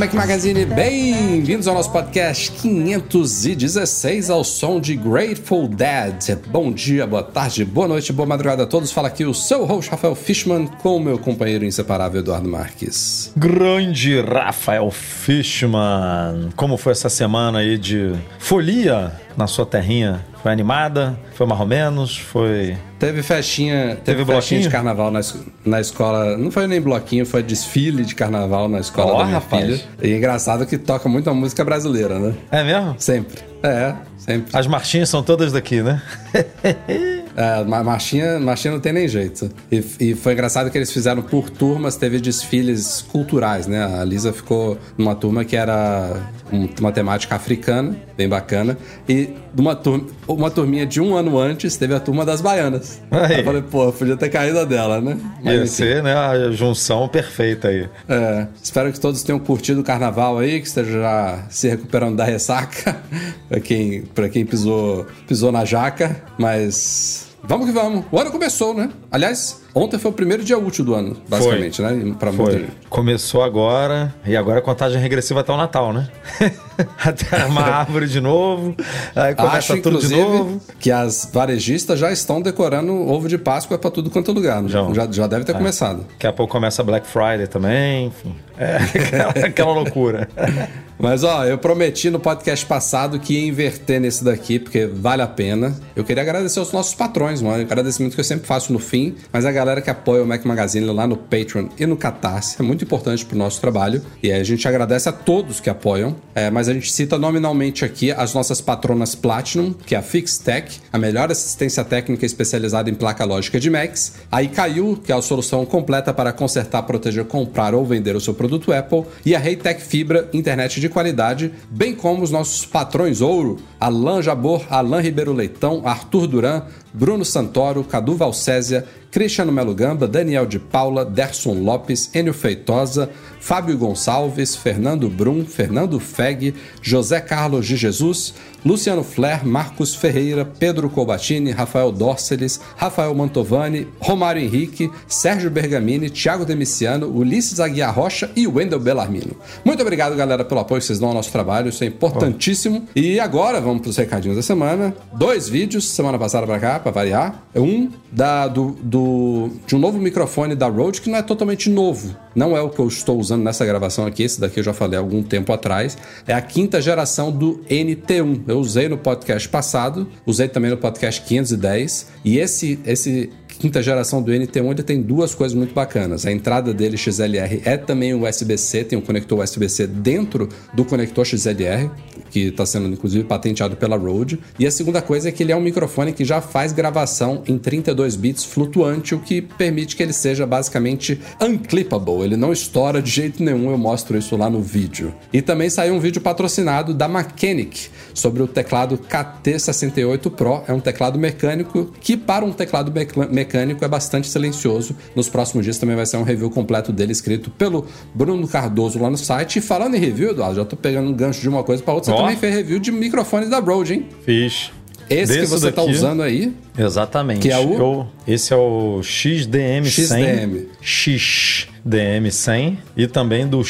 Mac Magazine, bem-vindos ao nosso podcast 516 ao som de Grateful Dead. Bom dia, boa tarde, boa noite, boa madrugada a todos. Fala aqui o seu host Rafael Fishman com o meu companheiro inseparável Eduardo Marques. Grande Rafael Fishman. Como foi essa semana aí de folia na sua terrinha? Foi animada? Foi mais ou menos? Foi. Teve festinha, teve, Teve bloquinho? de carnaval na, na escola. Não foi nem bloquinho, foi desfile de carnaval na escola Ó, da minha rapaz. filha. E é engraçado que toca muita música brasileira, né? É mesmo? Sempre. É, sempre. As marchinhas são todas daqui, né? É, ma- marchinha, marchinha não tem nem jeito. E, e foi engraçado que eles fizeram por turmas, teve desfiles culturais, né? A Lisa ficou numa turma que era um- uma temática africana, bem bacana. E numa turma, uma turminha de um ano antes, teve a turma das baianas. Aí. Eu falei, pô, podia ter caído a dela, né? Mas, Ia enfim. ser, né? A junção perfeita aí. É, espero que todos tenham curtido o carnaval aí, que esteja já se recuperando da ressaca, pra quem, pra quem pisou, pisou na jaca, mas vamos que vamos. O ano começou, né? Aliás, ontem foi o primeiro dia útil do ano, basicamente, né? Pra muita Foi. gente. Começou agora, e agora a contagem regressiva até o Natal, né? até uma árvore de novo, aí começa Acho, tudo de novo. que as varejistas já estão decorando ovo de Páscoa pra tudo quanto é lugar. Já. Já, já, deve ter começado. Daqui a pouco começa Black Friday também, enfim. É aquela, aquela loucura. Mas ó, eu prometi no podcast passado que ia inverter nesse daqui, porque vale a pena. Eu queria agradecer aos nossos patrões, mano. Agradecimento que eu sempre faço no fim, mas a galera que apoia o Mac Magazine lá no Patreon e no Catarse é muito importante pro nosso trabalho. E a gente agradece a todos que apoiam. É, mas a gente cita nominalmente aqui as nossas patronas Platinum, que é a FixTech, a melhor assistência técnica especializada em placa lógica de Macs. A Icaiu, que é a solução completa para consertar, proteger, comprar ou vender o seu produto Apple. E a Reitec Fibra, internet de qualidade, bem como os nossos patrões ouro, Alain Jabor, Alain Ribeiro Leitão, Arthur Duran, Bruno Santoro, Cadu Valcésia, Cristiano Melo Gamba, Daniel de Paula, Derson Lopes, Enio Feitosa, Fábio Gonçalves, Fernando Brum, Fernando Feg, José Carlos de Jesus, Luciano Flair, Marcos Ferreira, Pedro Colbatini, Rafael Dorceles, Rafael Mantovani, Romário Henrique, Sérgio Bergamini, Thiago Demiciano, Ulisses Aguiar Rocha e Wendel Bellarmino. Muito obrigado, galera, pelo apoio que vocês dão ao nosso trabalho, isso é importantíssimo. E agora, vamos para os recadinhos da semana. Dois vídeos, semana passada para cá, para variar. Um da, do, do, de um novo microfone da Rode, que não é totalmente novo. Não é o que eu estou usando nessa gravação aqui, esse daqui eu já falei há algum tempo atrás. É a quinta geração do NT1. Eu usei no podcast passado, usei também no podcast 510. E esse, esse quinta geração do NT1 ele tem duas coisas muito bacanas. A entrada dele XLR é também USB-C, tem um conector USB-C dentro do conector XLR, que está sendo inclusive patenteado pela Rode. E a segunda coisa é que ele é um microfone que já faz gravação em 32 bits flutuante, o que permite que ele seja basicamente unclippable. Ele não estoura de jeito nenhum, eu mostro isso lá no vídeo. E também saiu um vídeo patrocinado da Mechanic sobre o teclado KT68 Pro. É um teclado mecânico que para um teclado mecânico é bastante silencioso. Nos próximos dias também vai ser um review completo dele escrito pelo Bruno Cardoso lá no site. E falando em review, Eduardo, já tô pegando um gancho de uma coisa para outra. Você. Também fez review de microfone da Rode, hein? Fiz. Esse que Desse você tá daqui- usando aí, Exatamente. Que é o? Eu- esse é o XDM100. XDM. XDM100 e também do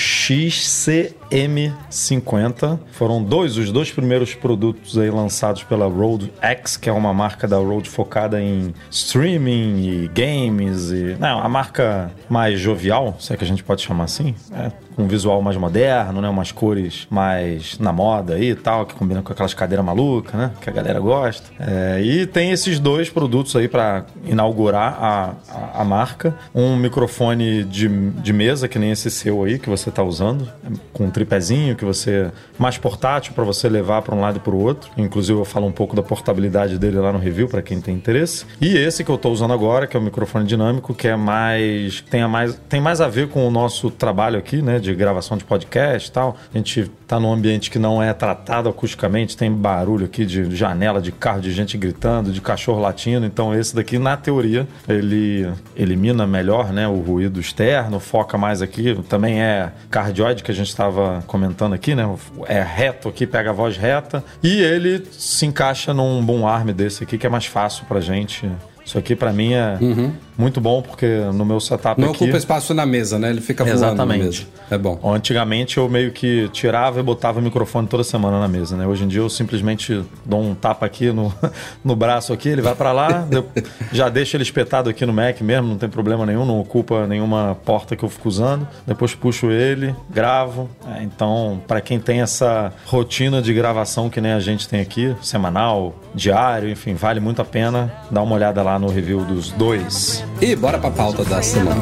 XCM50. Foram dois, os dois primeiros produtos aí lançados pela Rode X, que é uma marca da Rode focada em streaming e games e não, a marca mais jovial, se é que a gente pode chamar assim, é, com um visual mais moderno, né, umas cores mais na moda aí e tal, que combina com aquelas cadeiras malucas, né, que a galera gosta. É, e tem esses dois dois produtos aí para inaugurar a, a, a, marca. Um microfone de, de mesa, que nem esse seu aí, que você está usando, com um tripézinho, que você. mais portátil para você levar para um lado e para o outro. Inclusive, eu falo um pouco da portabilidade dele lá no review, para quem tem interesse. E esse que eu estou usando agora, que é o microfone dinâmico, que é mais. Tem, mais, tem mais a ver com o nosso trabalho aqui, né, de gravação de podcast e tal. A gente está num ambiente que não é tratado acusticamente, tem barulho aqui de janela, de carro, de gente gritando, de cachorro latindo. Então, esse daqui, na teoria, ele elimina melhor né, o ruído externo, foca mais aqui. Também é cardioide, que a gente estava comentando aqui, né? É reto aqui, pega a voz reta. E ele se encaixa num bom arm desse aqui, que é mais fácil pra gente. Isso aqui para mim é uhum. Muito bom porque no meu setup não aqui... ocupa espaço na mesa, né? Ele fica voando Exatamente. na mesa. É bom. Antigamente eu meio que tirava e botava o microfone toda semana na mesa, né? Hoje em dia eu simplesmente dou um tapa aqui no, no braço aqui, ele vai para lá, já deixo ele espetado aqui no Mac mesmo, não tem problema nenhum, não ocupa nenhuma porta que eu fico usando. Depois puxo ele, gravo. É, então, para quem tem essa rotina de gravação que nem a gente tem aqui, semanal, diário, enfim, vale muito a pena dar uma olhada lá no review dos dois. E bora pra pauta da semana.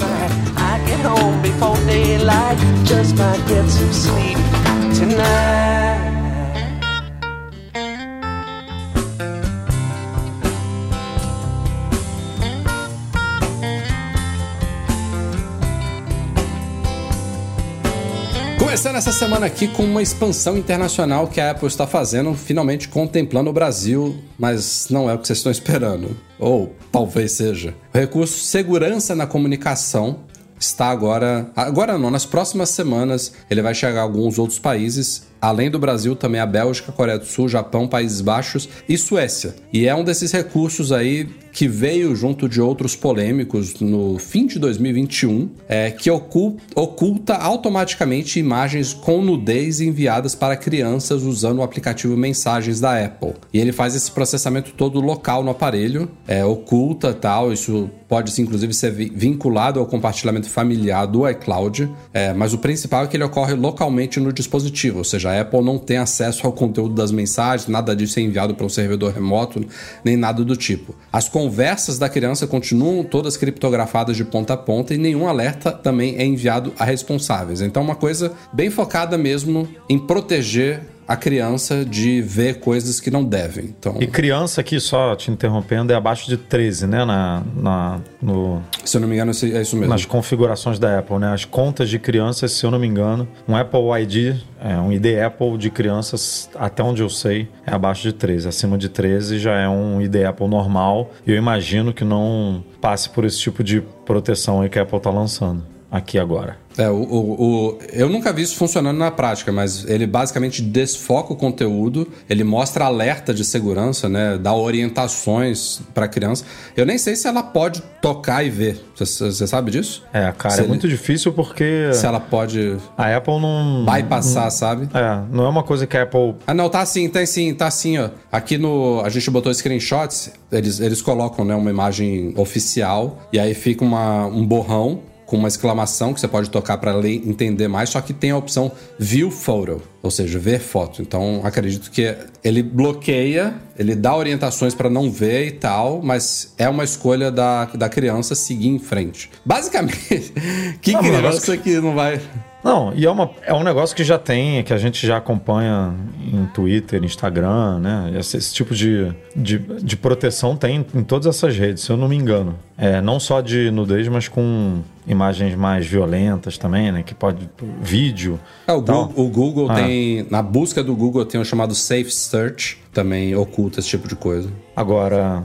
Começando essa semana aqui com uma expansão internacional que a Apple está fazendo, finalmente contemplando o Brasil, mas não é o que vocês estão esperando. Ou talvez seja. O recurso Segurança na Comunicação está agora. Agora não, nas próximas semanas ele vai chegar a alguns outros países Além do Brasil, também a Bélgica, Coreia do Sul, Japão, Países Baixos e Suécia. E é um desses recursos aí que veio junto de outros polêmicos no fim de 2021, é, que oculta automaticamente imagens com nudez enviadas para crianças usando o aplicativo Mensagens da Apple. E ele faz esse processamento todo local no aparelho, é, oculta tal, isso pode inclusive ser vinculado ao compartilhamento familiar do iCloud, é, mas o principal é que ele ocorre localmente no dispositivo, ou seja, a Apple não tem acesso ao conteúdo das mensagens, nada disso é enviado para um servidor remoto, nem nada do tipo. As conversas da criança continuam todas criptografadas de ponta a ponta e nenhum alerta também é enviado a responsáveis. Então, uma coisa bem focada mesmo em proteger a criança de ver coisas que não devem. Então... E criança aqui, só te interrompendo, é abaixo de 13, né? Na, na, no... Se eu não me engano, é isso mesmo. Nas configurações da Apple, né? As contas de crianças, se eu não me engano, um Apple ID, é, um ID Apple de crianças, até onde eu sei, é abaixo de 13. Acima de 13 já é um ID Apple normal. E eu imagino que não passe por esse tipo de proteção aí que a Apple está lançando aqui agora. É, o, o, o, eu nunca vi isso funcionando na prática, mas ele basicamente desfoca o conteúdo, ele mostra alerta de segurança, né? Dá orientações para a criança. Eu nem sei se ela pode tocar e ver. Você sabe disso? É, cara, se é ele, muito difícil porque. Se ela pode. A Apple não. Vai passar, sabe? É, não é uma coisa que a Apple. Ah, não, tá assim, tá assim, tá assim, ó. Aqui no. A gente botou screenshots, eles, eles colocam, né, uma imagem oficial, e aí fica uma, um borrão com uma exclamação que você pode tocar para entender mais, só que tem a opção View Photo, ou seja, ver foto. Então, acredito que ele bloqueia, ele dá orientações para não ver e tal, mas é uma escolha da, da criança seguir em frente. Basicamente, que não, criança que... que não vai. Não, e é, uma, é um negócio que já tem, que a gente já acompanha em Twitter, Instagram, né? Esse, esse tipo de, de, de, proteção tem em todas essas redes, se eu não me engano. É, não só de nudez, mas com imagens mais violentas também, né? Que pode. vídeo. É, o, Google, o Google ah. Tem. Na busca do Google tem o chamado Safe Search, também oculta esse tipo de coisa. Agora,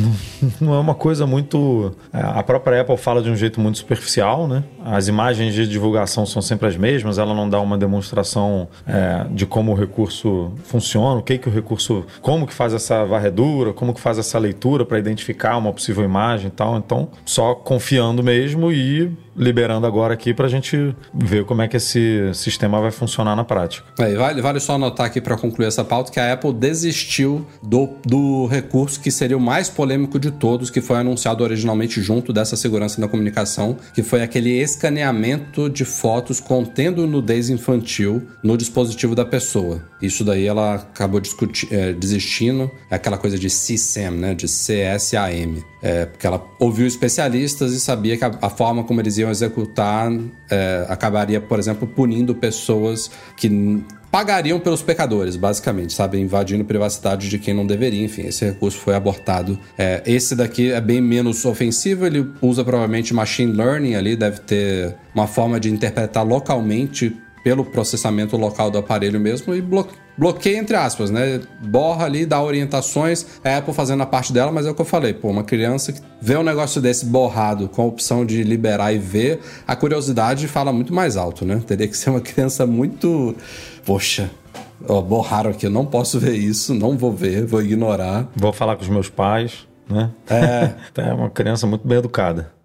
não é uma coisa muito. É, a própria Apple fala de um jeito muito superficial, né? As imagens de divulgação são sempre as mesmas, ela não dá uma demonstração é, de como o recurso funciona, o que, que o recurso. como que faz essa varredura, como que faz essa leitura para identificar uma possível imagem e tal. Então, só confiando mesmo e liberando agora aqui pra gente ver como é que esse sistema vai funcionar na prática. É, vale, vale só anotar aqui para concluir essa pauta que a Apple desistiu do, do recurso que seria o mais polêmico de todos, que foi anunciado originalmente junto dessa segurança da comunicação, que foi aquele escaneamento de fotos contendo nudez infantil no dispositivo da pessoa. Isso daí ela acabou é, desistindo, é aquela coisa de CSAM, né, de CSAM, é, porque ela ouviu especialistas e sabia que a, a forma como eles iam executar é, acabaria, por exemplo, punindo pessoas que pagariam pelos pecadores, basicamente, sabe? Invadindo privacidade de quem não deveria. Enfim, esse recurso foi abortado. É, esse daqui é bem menos ofensivo, ele usa provavelmente machine learning ali, deve ter uma forma de interpretar localmente pelo processamento local do aparelho mesmo e bloqueia bloqueia entre aspas, né? Borra ali, dá orientações, é a Apple fazendo a parte dela, mas é o que eu falei, pô, uma criança que vê um negócio desse borrado com a opção de liberar e ver, a curiosidade fala muito mais alto, né? Teria que ser uma criança muito, poxa, ó, borraram aqui, eu não posso ver isso, não vou ver, vou ignorar. Vou falar com os meus pais, né? É. é uma criança muito bem educada.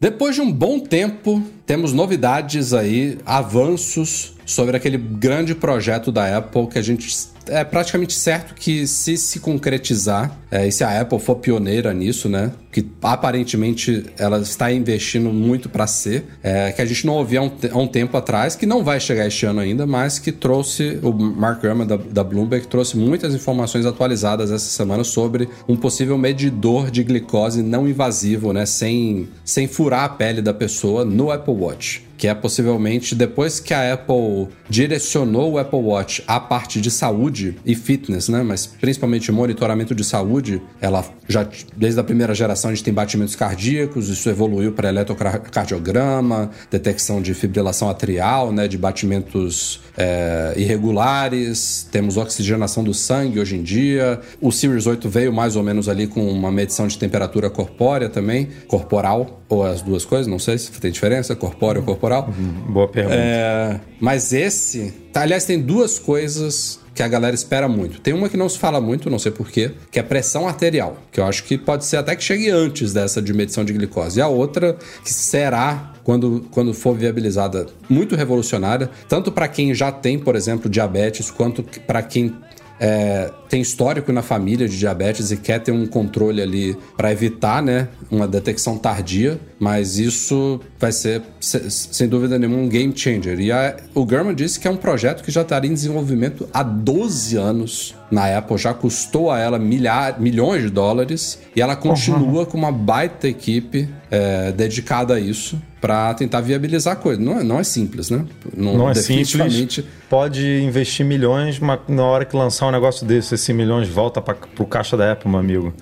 Depois de um bom tempo, temos novidades aí, avanços sobre aquele grande projeto da Apple que a gente é praticamente certo que se se concretizar, é, e se a Apple for pioneira nisso, né? Que aparentemente ela está investindo muito para ser, é, que a gente não ouvia há um, há um, tempo atrás, que não vai chegar este ano ainda, mas que trouxe, o Mark Gurman da, da Bloomberg trouxe muitas informações atualizadas essa semana sobre um possível medidor de glicose não invasivo, né? Sem, sem furar a pele da pessoa no Apple Watch que é possivelmente depois que a Apple direcionou o Apple Watch à parte de saúde e fitness, né? Mas principalmente monitoramento de saúde, ela já desde a primeira geração a gente tem batimentos cardíacos, isso evoluiu para eletrocardiograma, detecção de fibrilação atrial, né? De batimentos é, irregulares, temos oxigenação do sangue hoje em dia. O Series 8 veio mais ou menos ali com uma medição de temperatura corpórea também, corporal, ou as duas coisas, não sei se tem diferença, corpóreo ou corporal. Uhum. Boa pergunta. É, mas esse, tá, aliás, tem duas coisas que a galera espera muito. Tem uma que não se fala muito, não sei porquê, que é pressão arterial, que eu acho que pode ser até que chegue antes dessa de medição de glicose. E a outra, que será quando, quando for viabilizada, muito revolucionária, tanto para quem já tem, por exemplo, diabetes, quanto para quem é, tem histórico na família de diabetes e quer ter um controle ali para evitar, né, uma detecção tardia, mas isso vai ser, sem dúvida nenhuma, um game changer. E a, o German disse que é um projeto que já estaria em desenvolvimento há 12 anos na Apple, já custou a ela milhar, milhões de dólares e ela continua uhum. com uma baita equipe é, dedicada a isso para tentar viabilizar a coisa. Não é, não é simples, né? Não, não é simples. Pode investir milhões, mas na hora que lançar um negócio desse, esse milhões volta para o caixa da Apple, meu amigo.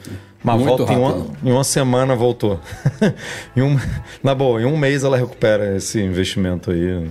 Mas Muito volta em uma, em uma, semana voltou. em um, na boa, em um mês ela recupera esse investimento aí.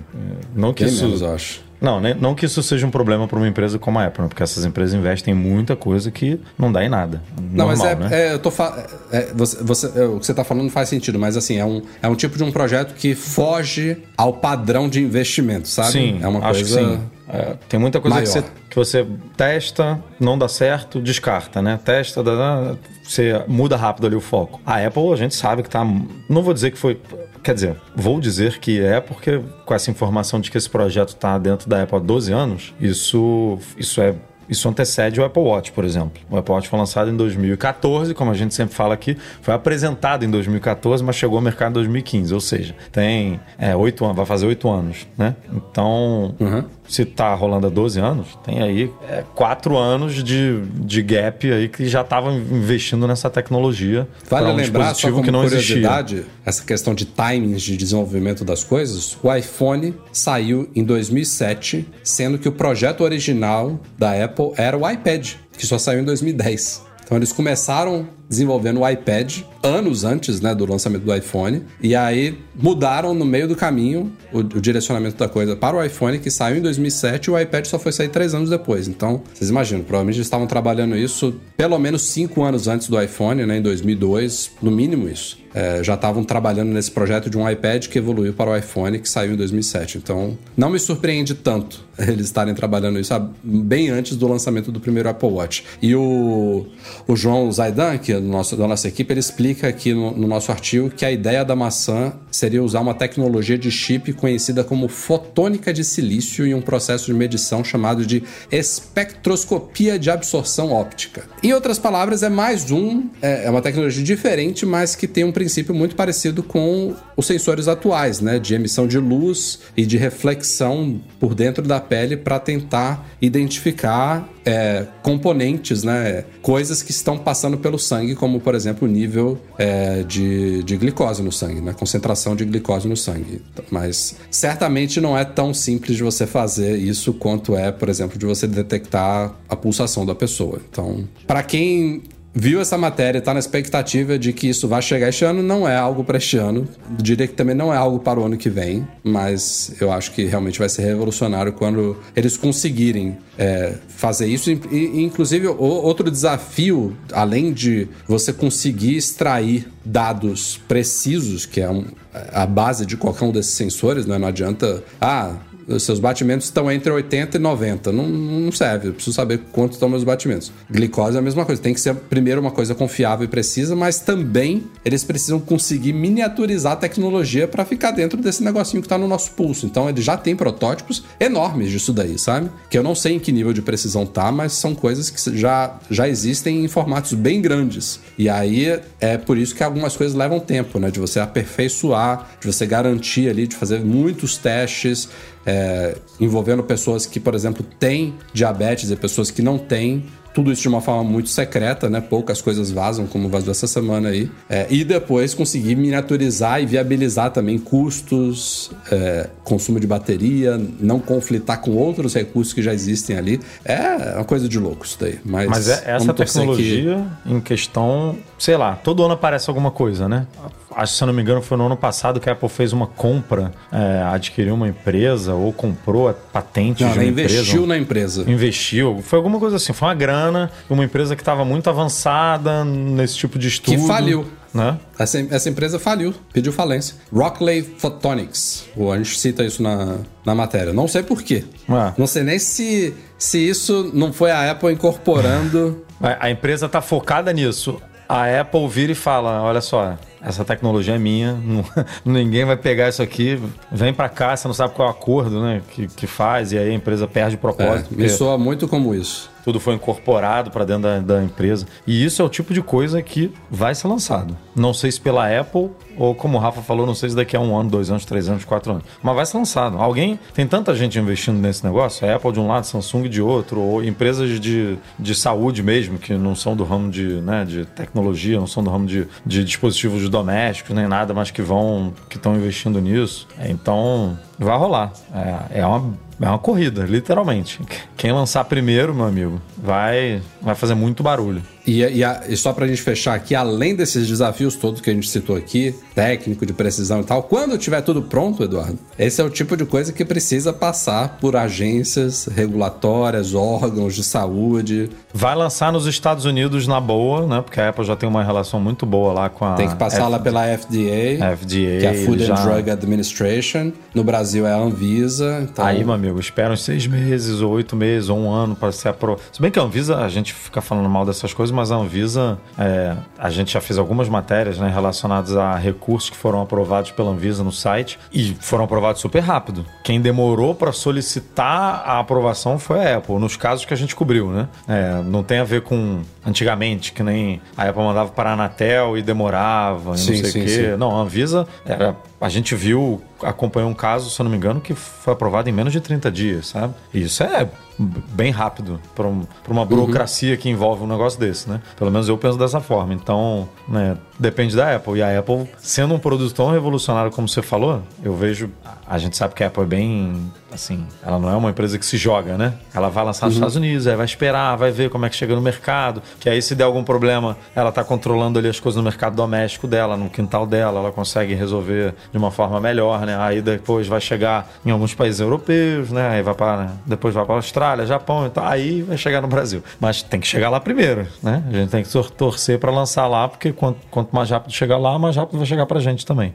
Não que Bem isso. Menos, acho. Não, né? não que isso seja um problema para uma empresa como a Apple, né? porque essas empresas investem em muita coisa que não dá em nada. Não, Normal, mas é, né? é eu tô fa... é, você, você, é, o que você está falando faz sentido, mas assim, é um, é um tipo de um projeto que foge ao padrão de investimento, sabe? Sim, é uma acho coisa. É, tem muita coisa que você, que você, testa, não dá certo, descarta, né? Testa, dá, dá, você muda rápido ali o foco. A Apple, a gente sabe que tá. Não vou dizer que foi. Quer dizer, vou dizer que é porque com essa informação de que esse projeto está dentro da Apple há 12 anos, isso, isso é isso antecede o Apple Watch, por exemplo. O Apple Watch foi lançado em 2014, como a gente sempre fala aqui, foi apresentado em 2014, mas chegou ao mercado em 2015, ou seja, tem é, oito anos, vai fazer oito anos, né? Então, uhum se está rolando há 12 anos, tem aí é, quatro anos de, de gap aí que já estavam investindo nessa tecnologia. Vale um lembrar, só como que não curiosidade, existia. essa questão de timings de desenvolvimento das coisas, o iPhone saiu em 2007, sendo que o projeto original da Apple era o iPad, que só saiu em 2010. Então eles começaram desenvolvendo o iPad anos antes né, do lançamento do iPhone. E aí mudaram no meio do caminho o, o, direcionamento da coisa para o iPhone, que saiu em 2007 e o iPad só foi sair três anos depois. Então, vocês imaginam, provavelmente eles estavam trabalhando isso pelo menos cinco anos antes do iPhone, né, em 2002, no mínimo isso. É, já estavam trabalhando nesse projeto de um iPad que evoluiu para o iPhone, que saiu em 2007. Então, não me surpreende tanto eles estarem trabalhando isso bem antes do lançamento do primeiro Apple Watch. E o, o João Zaidan, que do nosso, da nossa equipe, ele explica aqui no, no, nosso artigo que a ideia da maçã seria usar uma tecnologia de chip conhecida como fotônica de silício e um processo de medição chamado de espectroscopia de absorção óptica. Em outras palavras, é mais um, é, é uma tecnologia diferente, mas que tem um princípio muito parecido com os sensores atuais, né, de emissão de luz e de reflexão por dentro da pele para tentar identificar é, componentes, né? Coisas que estão passando pelo sangue, como por exemplo o nível é, de, de glicose no sangue, né? Concentração de glicose no sangue. Mas certamente não é tão simples de você fazer isso quanto é, por exemplo, de você detectar a pulsação da pessoa. Então, para quem viu essa matéria, está na expectativa de que isso vai chegar este ano, não é algo para este ano. Diria que também não é algo para o ano que vem, mas eu acho que realmente vai ser revolucionário quando eles conseguirem é, fazer isso. E, inclusive, outro desafio, além de você conseguir extrair dados precisos, que é um, a base de qualquer um desses sensores, né? não adianta. Ah, seus batimentos estão entre 80 e 90. Não, não serve, eu preciso saber quanto estão meus batimentos. Glicose é a mesma coisa, tem que ser primeiro uma coisa confiável e precisa, mas também eles precisam conseguir miniaturizar a tecnologia para ficar dentro desse negocinho que está no nosso pulso. Então ele já tem protótipos enormes disso daí, sabe? Que eu não sei em que nível de precisão tá, mas são coisas que já, já existem em formatos bem grandes. E aí é por isso que algumas coisas levam tempo, né? De você aperfeiçoar, de você garantir ali, de fazer muitos testes é, envolvendo pessoas que, por exemplo, têm diabetes e pessoas que não têm, tudo isso de uma forma muito secreta, né? Poucas coisas vazam, como vazou essa semana aí. É, e depois conseguir miniaturizar e viabilizar também custos, é, consumo de bateria, não conflitar com outros recursos que já existem ali. É uma coisa de louco isso daí. Mas, Mas é, essa tecnologia que... em questão, sei lá, todo ano aparece alguma coisa, né? Acho se eu não me engano foi no ano passado que a Apple fez uma compra, é, adquiriu uma empresa ou comprou a patente não, de uma investiu empresa. na empresa. Investiu. Foi alguma coisa assim, foi uma grana, uma empresa que estava muito avançada nesse tipo de estudo. Que faliu. Né? Essa, essa empresa faliu, pediu falência. Rockley Photonics. A gente cita isso na, na matéria. Não sei porquê. Ah. Não sei nem se, se isso não foi a Apple incorporando. A empresa está focada nisso. A Apple vira e fala: olha só, essa tecnologia é minha, não, ninguém vai pegar isso aqui, vem para cá, você não sabe qual é o acordo né, que, que faz, e aí a empresa perde o propósito. É, me soa muito como isso tudo foi incorporado para dentro da, da, empresa. E isso é o tipo de coisa que vai ser lançado. Não sei se pela Apple, ou como o Rafa falou, não sei se daqui a um ano, dois anos, três anos, quatro anos. Mas vai ser lançado. Alguém. Tem tanta gente investindo nesse negócio, a Apple de um lado, Samsung de outro, ou empresas de, de saúde mesmo, que não são do ramo de, né, de tecnologia, não são do ramo de, de dispositivos domésticos, nem nada, mas que vão. que estão investindo nisso. Então, vai rolar. É, é uma é uma corrida, literalmente. Quem lançar primeiro, meu amigo, vai, vai fazer muito barulho. E, e, a, e só pra gente fechar aqui, além desses desafios todos que a gente citou aqui, técnico, de precisão e tal, quando tiver tudo pronto, Eduardo, esse é o tipo de coisa que precisa passar por agências regulatórias, órgãos de saúde. Vai lançar nos Estados Unidos na boa, né? Porque a Apple já tem uma relação muito boa lá com a. Tem que passar F... lá pela FDA, FDA, que é a Food já... and Drug Administration. No Brasil é a Anvisa. Então... Aí, meu amigo, espera uns seis meses, ou oito meses, ou um ano para ser aprovado. Se bem que a Anvisa, a gente fica falando mal dessas coisas, mas a Anvisa, é, a gente já fez algumas matérias né, relacionadas a recursos que foram aprovados pela Anvisa no site e foram aprovados super rápido. Quem demorou para solicitar a aprovação foi a Apple, nos casos que a gente cobriu, né? É, não tem a ver com antigamente, que nem a Apple mandava para a Anatel e demorava, sim, não sei o quê. Sim. Não, a Anvisa era. A gente viu, acompanhou um caso, se eu não me engano, que foi aprovado em menos de 30 dias, sabe? E isso é bem rápido para um, uma uhum. burocracia uhum. que envolve um negócio desse, né? Pelo menos eu penso dessa forma. Então, né, depende da Apple. E a Apple, sendo um produto tão revolucionário como você falou, eu vejo. A gente sabe que a Apple é bem. Assim, ela não é uma empresa que se joga, né? Ela vai lançar uhum. nos Estados Unidos, aí vai esperar, vai ver como é que chega no mercado. Que aí, se der algum problema, ela tá controlando ali as coisas no mercado doméstico dela, no quintal dela, ela consegue resolver de uma forma melhor, né? Aí depois vai chegar em alguns países europeus, né? Aí vai para. Né? Depois vai para Austrália, Japão, então aí vai chegar no Brasil. Mas tem que chegar lá primeiro, né? A gente tem que torcer para lançar lá, porque quanto, quanto mais rápido chegar lá, mais rápido vai chegar para a gente também.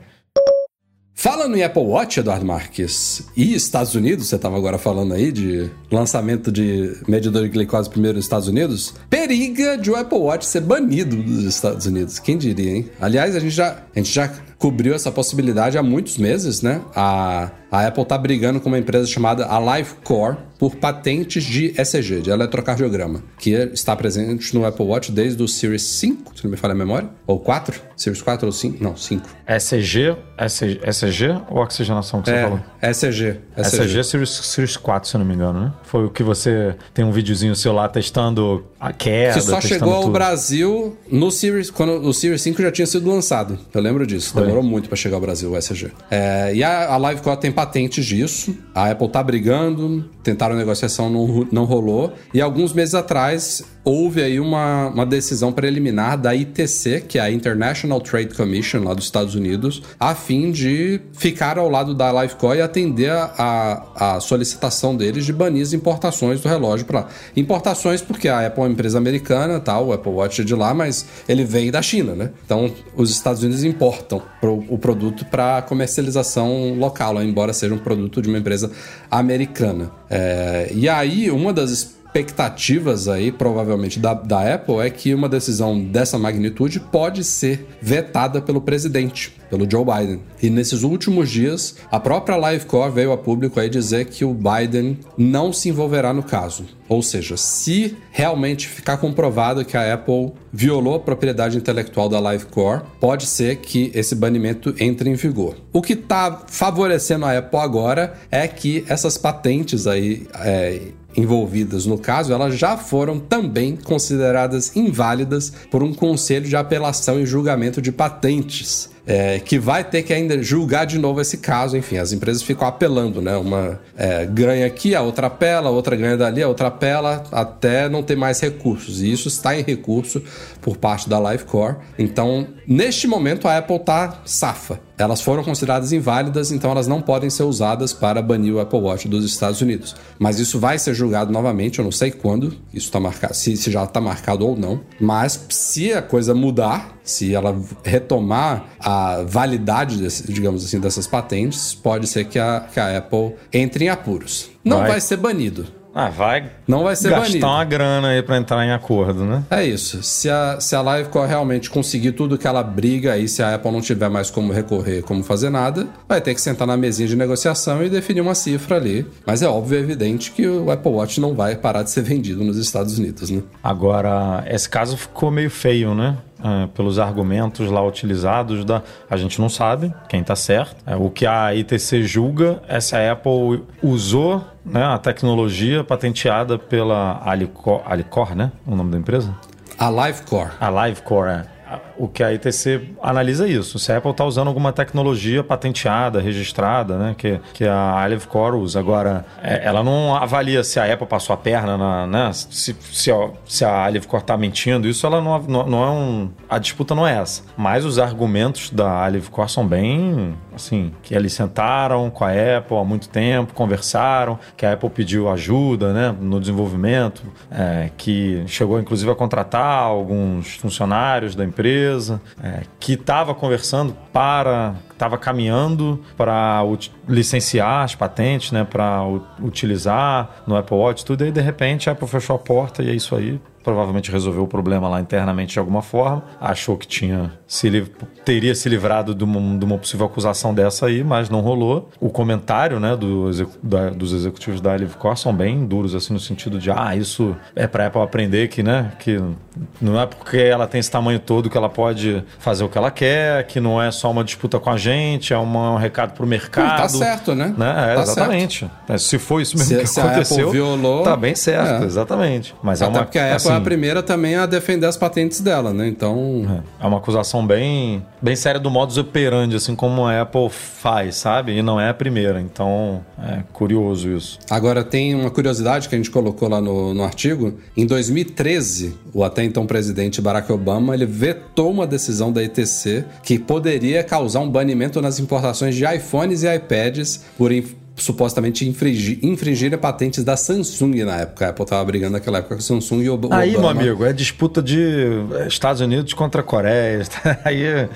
Falando em Apple Watch, Eduardo Marques, e Estados Unidos, você estava agora falando aí de lançamento de medidor de glicose primeiro nos Estados Unidos, periga de o Apple Watch ser banido dos Estados Unidos. Quem diria, hein? Aliás, a gente já, a gente já cobriu essa possibilidade há muitos meses, né? A, a Apple tá brigando com uma empresa chamada AliveCore por patentes de ECG, de eletrocardiograma, que está presente no Apple Watch desde o Series 5, se não me falha a memória, ou 4, Series 4 ou 5, não, 5. ECG, ECG, ECG ou oxigenação que você É, falou? ECG, ECG. ECG Series, Series 4, se não me engano, né? Foi o que você tem um videozinho seu lá testando a queda, Que só chegou ao tudo. Brasil no Series, quando o Series 5 já tinha sido lançado. Eu lembro disso. Foi. Demorou muito para chegar ao Brasil o ECG. É, e a, a LiveCore tem patentes disso. A Apple tá brigando, tentaram negociação, não, não rolou. E alguns meses atrás houve aí uma, uma decisão preliminar da ITC, que é a International Trade Commission lá dos Estados Unidos, a fim de ficar ao lado da LiveCore e atender a, a, solicitação deles de banir as importações do relógio para. Importações porque a Apple é uma empresa americana, tal, o Apple Watch é de lá, mas ele vem da China, né? Então, os Estados Unidos importam pro- o produto para comercialização local, embora seja um produto de uma empresa americana. É, e aí, uma das expectativas aí, provavelmente, da, da Apple é que uma decisão dessa magnitude pode ser vetada pelo presidente, pelo Joe Biden. E nesses últimos dias, a própria LiveCore veio a público aí dizer que o Biden não se envolverá no caso. Ou seja, se realmente ficar comprovado que a Apple violou a propriedade intelectual da LiveCore, pode ser que esse banimento entre em vigor. O que está favorecendo a Apple agora é que essas patentes aí é, envolvidas no caso, elas já foram também consideradas inválidas por um conselho de apelação e julgamento de patentes. é, que vai ter que ainda julgar de novo esse caso. Enfim, as empresas ficam apelando, né? Uma é, ganha aqui, a outra apela, a outra ganha dali, a outra apela, até não ter mais recursos. E isso está em recurso por parte da LiveCore. Então, neste momento, a Apple está safa. Elas foram consideradas inválidas, então elas não podem ser usadas para banir o Apple Watch dos Estados Unidos. Mas isso vai ser julgado novamente, eu não sei quando isso está marcado, se, se já está marcado ou não. Mas se a coisa mudar, se ela retomar a validade, desse, digamos assim, dessas patentes, pode ser que a, que a Apple entre em apuros. Não vai, Vai. ser banido. Ah, vai Não vai ser gastar banido. uma grana aí pra entrar em acordo, né? É isso. Se a, se a LiveCore realmente conseguir tudo que ela briga, aí se a Apple não tiver mais como recorrer, como fazer nada, vai ter que sentar na mesinha de negociação e definir uma cifra ali. Mas é óbvio e evidente que o Apple Watch não vai parar de ser vendido nos Estados Unidos, né? Agora, esse caso ficou meio feio, né? Ah, pelos argumentos lá utilizados, da... a gente não sabe quem tá certo. É, o que a ITC julga é se a Apple usou né, a tecnologia patenteada pela Alicor, Alicor, né? O nome da empresa? A LiveCore. A LiveCore, é. O que a ITC analisa é isso. Se a Apple está usando alguma tecnologia patenteada, registrada, né? Que, que a LiveCore usa. Agora, é, ela não avalia se a Apple passou a perna na. Né? Se, se, a, se a LiveCore está mentindo. Isso ela não, não, não é um. A disputa não é essa. Mas os argumentos da LiveCore são bem. Assim, que eles sentaram com a Apple há muito tempo, conversaram, que a Apple pediu ajuda né, no desenvolvimento, é, que chegou inclusive a contratar alguns funcionários da empresa, é, que estava conversando para, estava caminhando para licenciar as patentes, né, para utilizar no Apple Watch, tudo, e aí de repente a Apple fechou a porta e é isso aí. Provavelmente resolveu o problema lá internamente de alguma forma. Achou que tinha se teria se livrado de uma, de uma possível acusação dessa aí, mas não rolou. O comentário né, do da- dos executivos da Livecore são bem duros, assim, no sentido de ah, isso é para Apple aprender que, né, que não é porque ela tem esse tamanho todo que ela pode fazer o que ela quer, que não é só uma disputa com a gente, é uma- um recado pro mercado. Tá certo, né? Né? É, Tá exatamente. É, Se foi isso mesmo Se- que se a Apple aconteceu, violou, tá bem certo, é. exatamente. Mas é Até uma, porque a Apple assim, é a primeira também a defender as patentes dela, né? Então. é uma acusação bem, bem séria do modus operandi, assim como a Apple faz, sabe? E não é a primeira. Então, é curioso isso. Agora, tem uma curiosidade que a gente colocou lá no, no artigo. Em 2013, o até então presidente Barack Obama ele vetou uma decisão da ETC que poderia causar um banimento nas importações de iPhones e iPads por supostamente infringir, infringir patentes da Samsung na época. A Apple estava brigando naquela época com a Samsung e o o Aí, meu Obama. amigo, é disputa de Estados Unidos contra a Coreia. Aí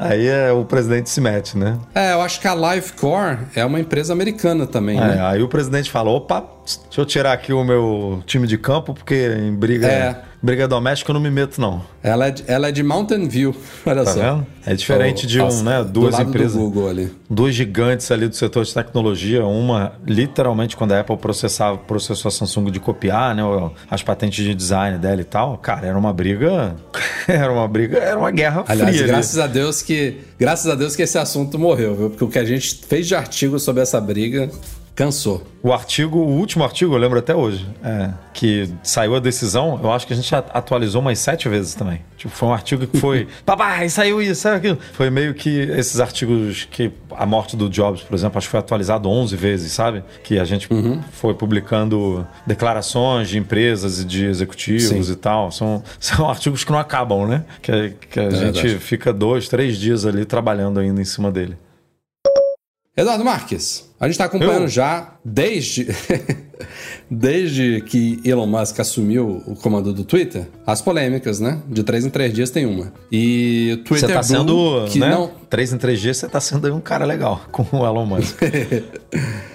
Aí é, o presidente se mete, né? É, eu acho que a Livecore é uma empresa americana também, É, né? aí o presidente fala: opa, deixa eu tirar aqui o meu time de campo, porque em briga, É. briga doméstica eu não me meto, não. Ela, é de, ela é de Mountain View, olha Tá só. vendo? É diferente de um, Nossa, né? Duas empresas. Do Google ali. Dois gigantes ali do setor de tecnologia, uma literalmente quando a Apple processava, processou a Samsung de copiar, né, as patentes de design dela e tal, cara, era uma briga, era uma briga, era uma guerra Aliás, fria. ali. graças a Deus que graças a Deus que esse assunto morreu, viu? Porque o que a gente fez de artigo sobre essa briga cansou. O artigo, o último artigo, eu lembro até hoje, é, que saiu a decisão, eu acho que a gente atualizou umas sete vezes também. Tipo, foi um artigo que foi, papai, saiu isso, saiu aquilo. Foi meio que esses artigos que a morte do Jobs, por exemplo, acho que foi atualizado 11 vezes, sabe? Que a gente foi publicando declarações de empresas e de executivos Sim. e tal. São, são artigos que não acabam, né? Que, que a gente verdade. fica dois, três dias ali trabalhando ainda em cima dele. Eduardo Marques, a gente está acompanhando Eu? já desde desde que Elon Musk assumiu o comando do Twitter, as polêmicas, né? De três em três dias tem uma. E o Twitter Você tá Blue, sendo, que né? não Três em três dias, você tá sendo um cara legal com o Elon Musk.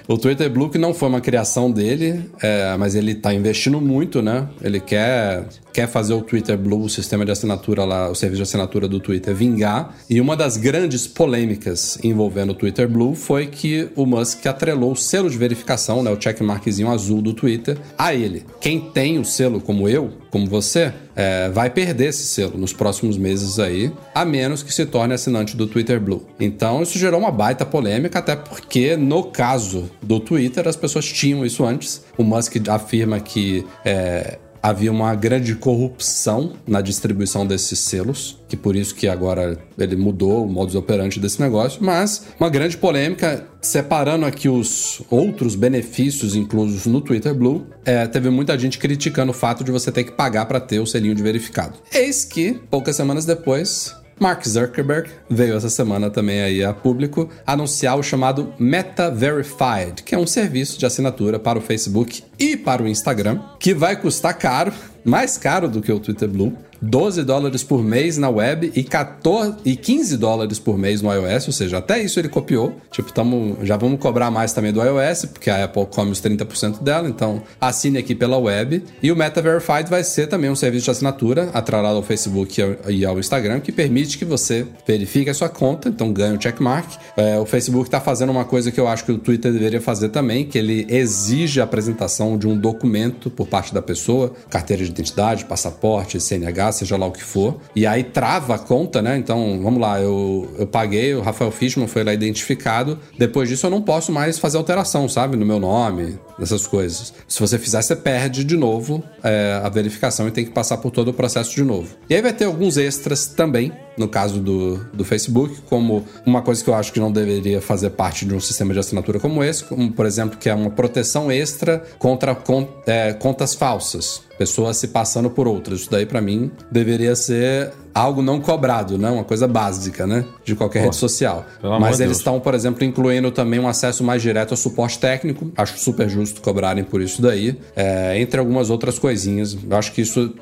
O Twitter Blue que não foi uma criação dele, é, mas ele tá investindo muito, né? Ele quer, quer fazer o Twitter Blue, o sistema de assinatura lá, o serviço de assinatura do Twitter, vingar. E uma das grandes polêmicas envolvendo o Twitter Blue foi que o Musk atrelou o selo de verificação, né? O checkmarkzinho azul do Twitter, a ele. Quem tem o selo, como eu, como você, é, vai perder esse selo nos próximos meses aí, a menos que se torne assinante do Twitter Blue. Então isso gerou uma baita polêmica, até porque no caso do Twitter as pessoas tinham isso antes. O Musk afirma que é, havia uma grande corrupção na distribuição desses selos, que por isso que agora ele mudou o modus operandi desse negócio, mas uma grande polêmica, separando aqui os outros benefícios inclusos no Twitter Blue, é, teve muita gente criticando o fato de você ter que pagar para ter o selinho de verificado. Eis que, poucas semanas depois, Mark Zuckerberg veio essa semana também aí a público anunciar o chamado Meta Verified, que é um serviço de assinatura para o Facebook e para o Instagram, que vai custar caro, mais caro do que o Twitter Blue, 12 dólares por mês na web e 14 e 15 dólares por mês no iOS, ou seja, até isso ele copiou. Tipo, tamo, já vamos cobrar mais também do iOS, porque a Apple come os 30% dela, então assine aqui pela web. E o Meta Verified vai ser também um serviço de assinatura atrelado ao Facebook e ao, Instagram, que permite que você verifique a sua conta, então ganha o checkmark. É, o Facebook está fazendo uma coisa que eu acho que o Twitter deveria fazer também, que ele exige a apresentação de um documento por parte da pessoa, carteira de identidade, passaporte, CNH, seja lá o que for. E aí trava a conta, né? Então, vamos lá, eu, eu paguei, o Rafael Fishman foi lá identificado. Depois disso, eu não posso mais fazer alteração, sabe? No meu nome, essas coisas. Se você fizer, você perde de novo é, a verificação e tem que passar por todo o processo de novo. E aí vai ter alguns extras também, no caso do, do Facebook, como uma coisa que eu acho que não deveria fazer parte de um sistema de assinatura como esse, como, por exemplo, que é uma proteção extra contra con- é, contas falsas pessoas se passando por outras. Isso daí, pra mim, deveria ser algo não cobrado, né? Uma coisa básica, né? De qualquer rede social. Mas eles estão, por exemplo, incluindo também um acesso mais direto ao suporte técnico. Acho super justo cobrarem por isso daí. É, entre algumas outras coisinhas. Eu acho que isso,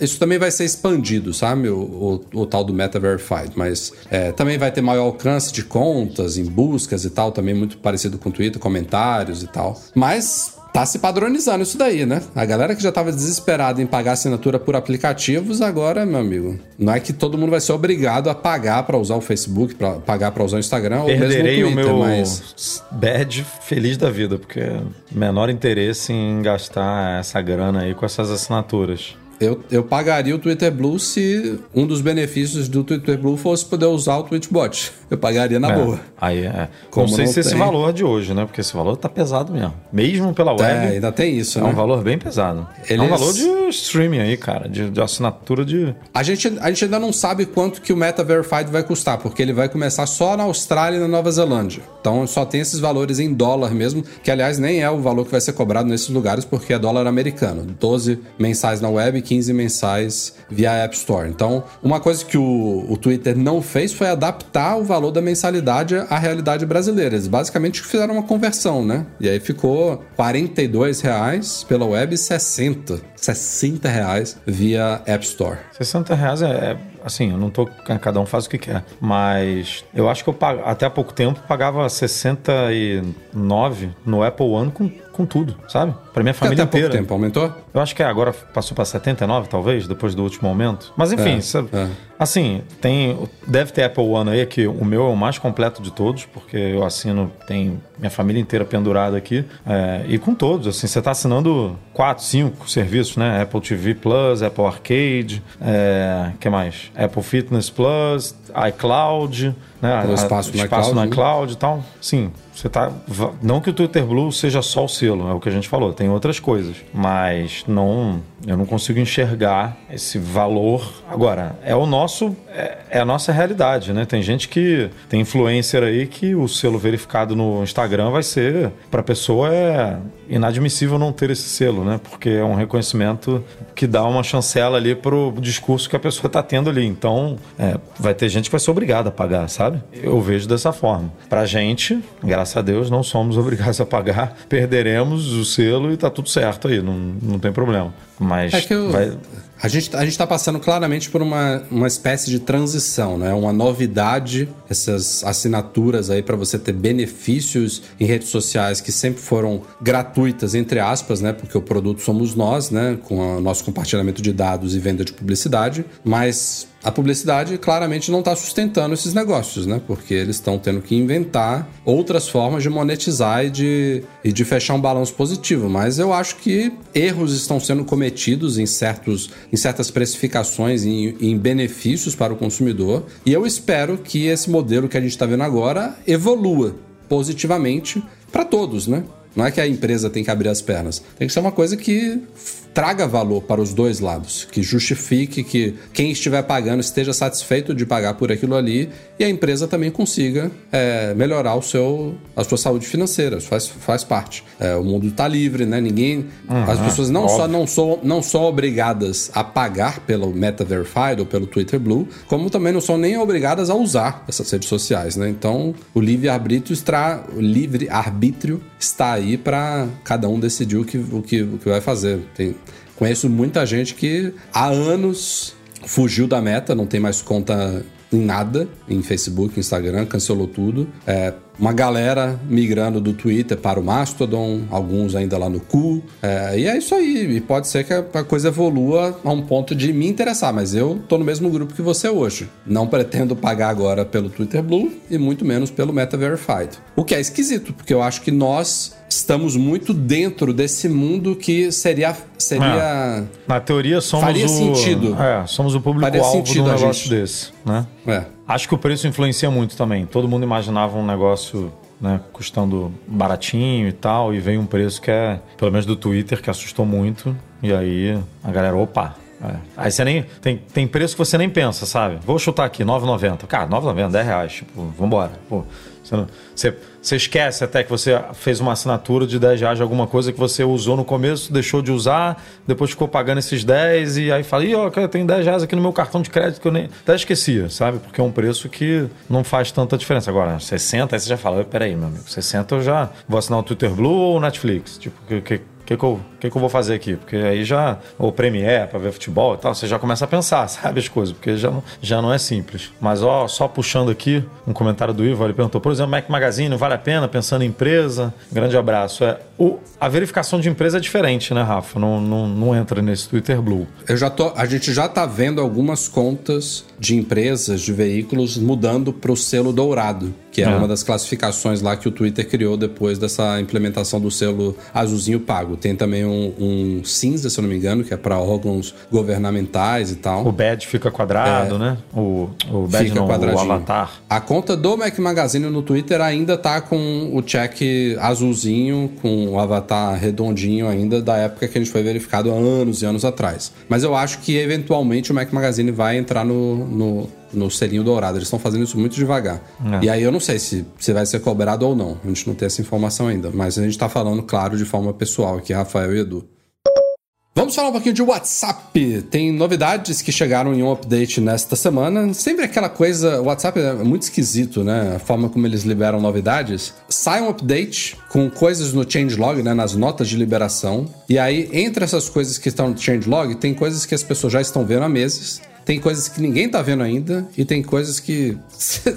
isso também vai ser expandido, sabe? O, o- o tal do Meta Verified. Mas é, também vai ter maior alcance de contas, em buscas e tal. Também muito parecido com o Twitter, comentários e tal. Mas tá se padronizando isso daí, né? A galera que já tava desesperada em pagar assinatura por aplicativos, agora, meu amigo, não é que todo mundo vai ser obrigado a pagar pra usar o Facebook, pra pagar pra usar o Instagram ou Perderei mesmo o o Twitter, meu mas badge feliz da vida, porque menor interesse em gastar essa grana aí com essas assinaturas. Eu, eu pagaria o Twitter Blue se um dos benefícios do Twitter Blue fosse poder usar o Tweetbot. Eu pagaria na É, boa. Aí é. Como não sei não se esse tem. valor de hoje, né? Porque esse valor tá pesado mesmo. Mesmo pela web. É, ainda tem isso, É né? um valor bem pesado. É Eles- um valor de streaming aí, cara. De, de assinatura de. A gente, a gente ainda não sabe quanto que o Meta Verified vai custar, porque ele vai começar só na Austrália e na Nova Zelândia. Então só tem esses valores em dólar mesmo, que aliás nem é o valor que vai ser cobrado nesses lugares, porque é dólar americano. 12 mensais na web 15 mensais via App Store. Então, uma coisa que o, o Twitter não fez foi adaptar o valor da mensalidade à realidade brasileira. Eles basicamente fizeram uma conversão, né? E aí ficou 42 reais pela web e 60. 60 reais via App Store. 60 reais é, é- assim, eu não tô. Cada um faz o que quer. Mas eu acho que eu até há pouco tempo pagava 69 no Apple One com, com tudo, sabe? Pra minha família Até pouco inteira. tempo, aumentou? Eu acho que é, agora passou pra 79, talvez, depois do último aumento. Mas enfim, É, sabe? é. assim, tem. Deve ter Apple One aí, que o meu é o mais completo de todos, porque eu assino, tem minha família inteira pendurada aqui. é, e com todos, assim, você tá assinando quatro, cinco serviços, né? Apple TV Plus, Apple Arcade, é, que mais? Apple Fitness Plus, iCloud, né? O espaço no espaço iCloud, no né? iCloud e tal. Sim, você tá. Não que o Twitter Blue seja só o selo, é o que a gente falou, tem outras coisas. Mas não. Eu não consigo enxergar esse valor. Agora, é o nosso. É, é a nossa realidade, né? Tem gente que. Tem influencer aí que o selo verificado no Instagram vai ser. Pra pessoa é inadmissível não ter esse selo, né? Porque é um reconhecimento que dá uma chancela ali pro discurso que a pessoa tá tendo ali. Então, é, vai ter gente que vai ser obrigada a pagar, sabe? Eu vejo dessa forma. Pra gente, graças a Deus, não somos obrigados a pagar, perderemos o selo e tá tudo certo aí, não, não tem problema. Mas É que eu- vai, A gente, a gente tá passando claramente por uma, uma espécie de transição, né? Uma novidade, essas assinaturas aí para você ter benefícios em redes sociais que sempre foram gratuitas, entre aspas, né? Porque o produto somos nós, né? Com o nosso compartilhamento de dados e venda de publicidade. Mas a publicidade claramente não está sustentando esses negócios, né? Porque eles estão tendo que inventar outras formas de monetizar e de, e de fechar um balanço positivo. Mas eu acho que erros estão sendo cometidos em, certos, em certas precificações, em, em benefícios para o consumidor. E eu espero que esse modelo que a gente está vendo agora evolua positivamente para todos, né? Não é que a empresa tem que abrir as pernas. Tem que ser uma coisa que traga valor para os dois lados, que justifique que quem estiver pagando esteja satisfeito de pagar por aquilo ali e a empresa também consiga é, melhorar o seu, a sua saúde financeira. Isso faz, faz parte. É, o mundo está livre, né? Ninguém. as pessoas não só não são, não são obrigadas a pagar pelo Meta Verified ou pelo Twitter Blue, como também não são nem obrigadas a usar essas redes sociais, né? Então, o livre arbítrio está, o livre arbítrio está aí para cada um decidir o que, o que, o que vai fazer. Tem, conheço muita gente que há anos fugiu da meta, não tem mais conta em nada, em Facebook, Instagram, cancelou tudo. É, uma galera migrando do Twitter para o Mastodon, alguns ainda lá no cu. É, e é isso aí. E pode ser que a, coisa evolua a um ponto de me interessar, mas eu tô no mesmo grupo que você hoje. Não pretendo pagar agora pelo Twitter Blue e muito menos pelo Meta Verified. O que é esquisito, porque eu acho que nós estamos muito dentro desse mundo que seria. seria na teoria somos Faria o sentido. É, somos o Faria público-alvo de sentido a negócio gente- desse, né? é, Acho que o preço influencia muito também. Todo mundo imaginava um negócio né, custando baratinho e tal, e veio um preço que é, pelo menos do Twitter, que assustou muito. E aí a galera, opa. É. Aí você nem. Tem, tem preço que você nem pensa, sabe? Vou chutar aqui, 9,90. Cara, 9,90, 10 reais. Tipo, vambora. Pô, você, não- você, você esquece até que você fez uma assinatura de 10 reais de alguma coisa que você usou no começo, deixou de usar, depois ficou pagando esses 10 e aí fala, ih, ó, cara, tem 10 reais aqui no meu cartão de crédito que eu nem. Até esquecia, sabe? Porque é um preço que não faz tanta diferença. Agora, 60, aí você já fala, peraí, meu amigo, 60 eu já vou assinar o Twitter Blue ou o Netflix? Tipo, que, que, que, que, eu, que, que eu vou fazer aqui? Porque aí já. Ou Premiere pra ver futebol e tal, você já começa a pensar, sabe, as coisas, porque já não, já não é simples. Mas, ó, só puxando aqui um comentário do Ivo, ele perguntou, por exemplo, Mac Magazine, vale a pena pensando em empresa? Grande abraço. É, o, a verificação de empresa é diferente, né, Rafa? Não, não, não entra nesse Twitter Blue. Eu já tô, a gente já tá vendo algumas contas de empresas, de veículos, mudando para o selo dourado, que é, É. uma das classificações lá que o Twitter criou depois dessa implementação do selo azulzinho pago. Tem também um, um cinza, se eu não me engano, que é para órgãos governamentais e tal. O badge fica quadrado, né? O, o badge É. Fica não, o quadradinho. avatar. A conta do Mac Magazine no Twitter ainda tá com o check azulzinho, com o avatar redondinho ainda, da época que a gente foi verificado há anos e anos atrás. Mas eu acho que eventualmente o Mac Magazine vai entrar no, no, no selinho dourado. Eles estão fazendo isso muito devagar. É. E aí eu não sei se, se vai ser cobrado ou não. A gente não tem essa informação ainda. Mas a gente tá falando, claro, de forma pessoal aqui, Rafael e Edu. Vamos falar um pouquinho de WhatsApp. Tem novidades que chegaram em um update nesta semana. Sempre aquela coisa. O WhatsApp é muito esquisito, né? A forma como eles liberam novidades. Sai um update com coisas no changelog, né? Nas notas de liberação. E aí, entre essas coisas que estão no changelog, tem coisas que as pessoas já estão vendo há meses. Tem coisas que ninguém tá vendo ainda e tem coisas que.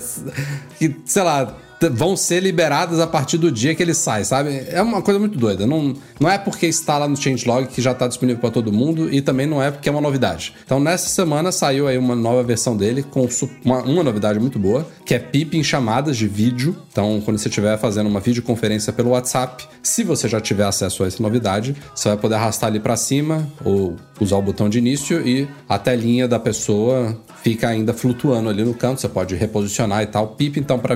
que, sei lá, vão ser liberadas a partir do dia que ele sai, sabe? É uma coisa muito doida. Não, não é porque está lá no changelog que já está disponível para todo mundo e também não é porque é uma novidade. Então, nessa semana saiu aí uma nova versão dele com uma, uma novidade muito boa, que é PIP em chamadas de vídeo. Então, quando você estiver fazendo uma videoconferência pelo WhatsApp, se você já tiver acesso a essa novidade, você vai poder arrastar ali para cima ou usar o botão de início e a telinha da pessoa fica ainda flutuando ali no canto. Você pode reposicionar e tal. PIP, então, para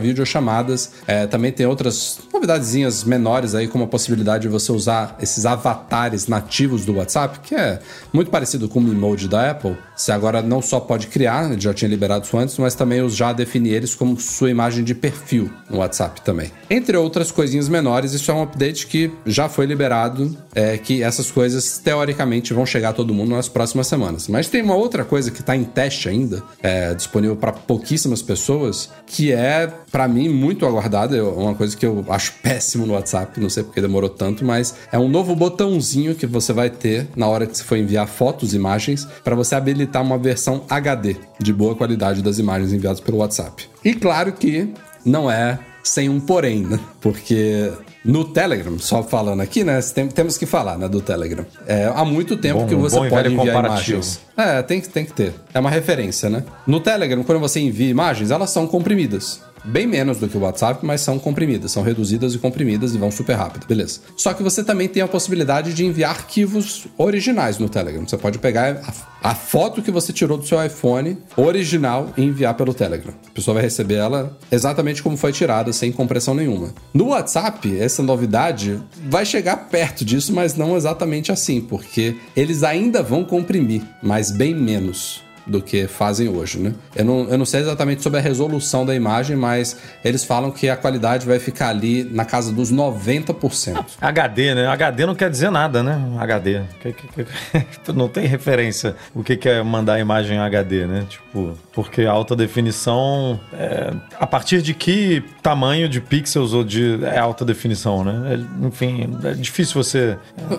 videochamadas. É, também tem outras novidadezinhas menores aí, como a possibilidade de você usar esses avatares nativos do WhatsApp, que é muito parecido com o emoji da Apple. Você agora não só pode criar, já tinha liberado isso antes, mas também já definir eles como sua imagem de perfil no WhatsApp também. Entre outras coisinhas menores, isso é um update que já foi liberado, é que essas coisas teoricamente vão chegar a todo mundo nas próximas semanas. Mas tem uma outra coisa que está em teste ainda, é, disponível para pouquíssimas pessoas, que é, para mim, muito aguardada. É uma coisa que eu acho péssimo no WhatsApp, não sei porque demorou tanto, mas é um novo botãozinho que você vai ter na hora que você for enviar fotos, imagens, para você habilitar uma versão HD de boa qualidade das imagens enviadas pelo WhatsApp. E claro que não é sem um porém, né? Porque no Telegram, só falando aqui, né? Tem, temos que falar, né, do Telegram. É, há muito tempo Bom, que você pode enviar imagens. É, tem, que- tem que ter. É uma referência, né? No Telegram, quando você envia imagens, elas são comprimidas. Bem menos do que o WhatsApp, mas são comprimidas. São reduzidas e comprimidas e vão super rápido, beleza. Só que você também tem a possibilidade de enviar arquivos originais no Telegram. Você pode pegar a, a foto que você tirou do seu iPhone original e enviar pelo Telegram. A pessoa vai receber ela exatamente como foi tirada, sem compressão nenhuma. No WhatsApp, essa novidade vai chegar perto disso, mas não exatamente assim, porque eles ainda vão comprimir, mas bem menos do que fazem hoje, né? Eu não, eu não sei exatamente sobre a resolução da imagem, mas eles falam que a qualidade vai ficar ali na casa dos 90%. HD, né? HD não quer dizer nada, né? HD. Não tem referência o que é mandar imagem em HD, né? Tipo, porque a alta definição. é, a partir de que tamanho de pixels ou de é alta definição, né? É, enfim, é difícil você.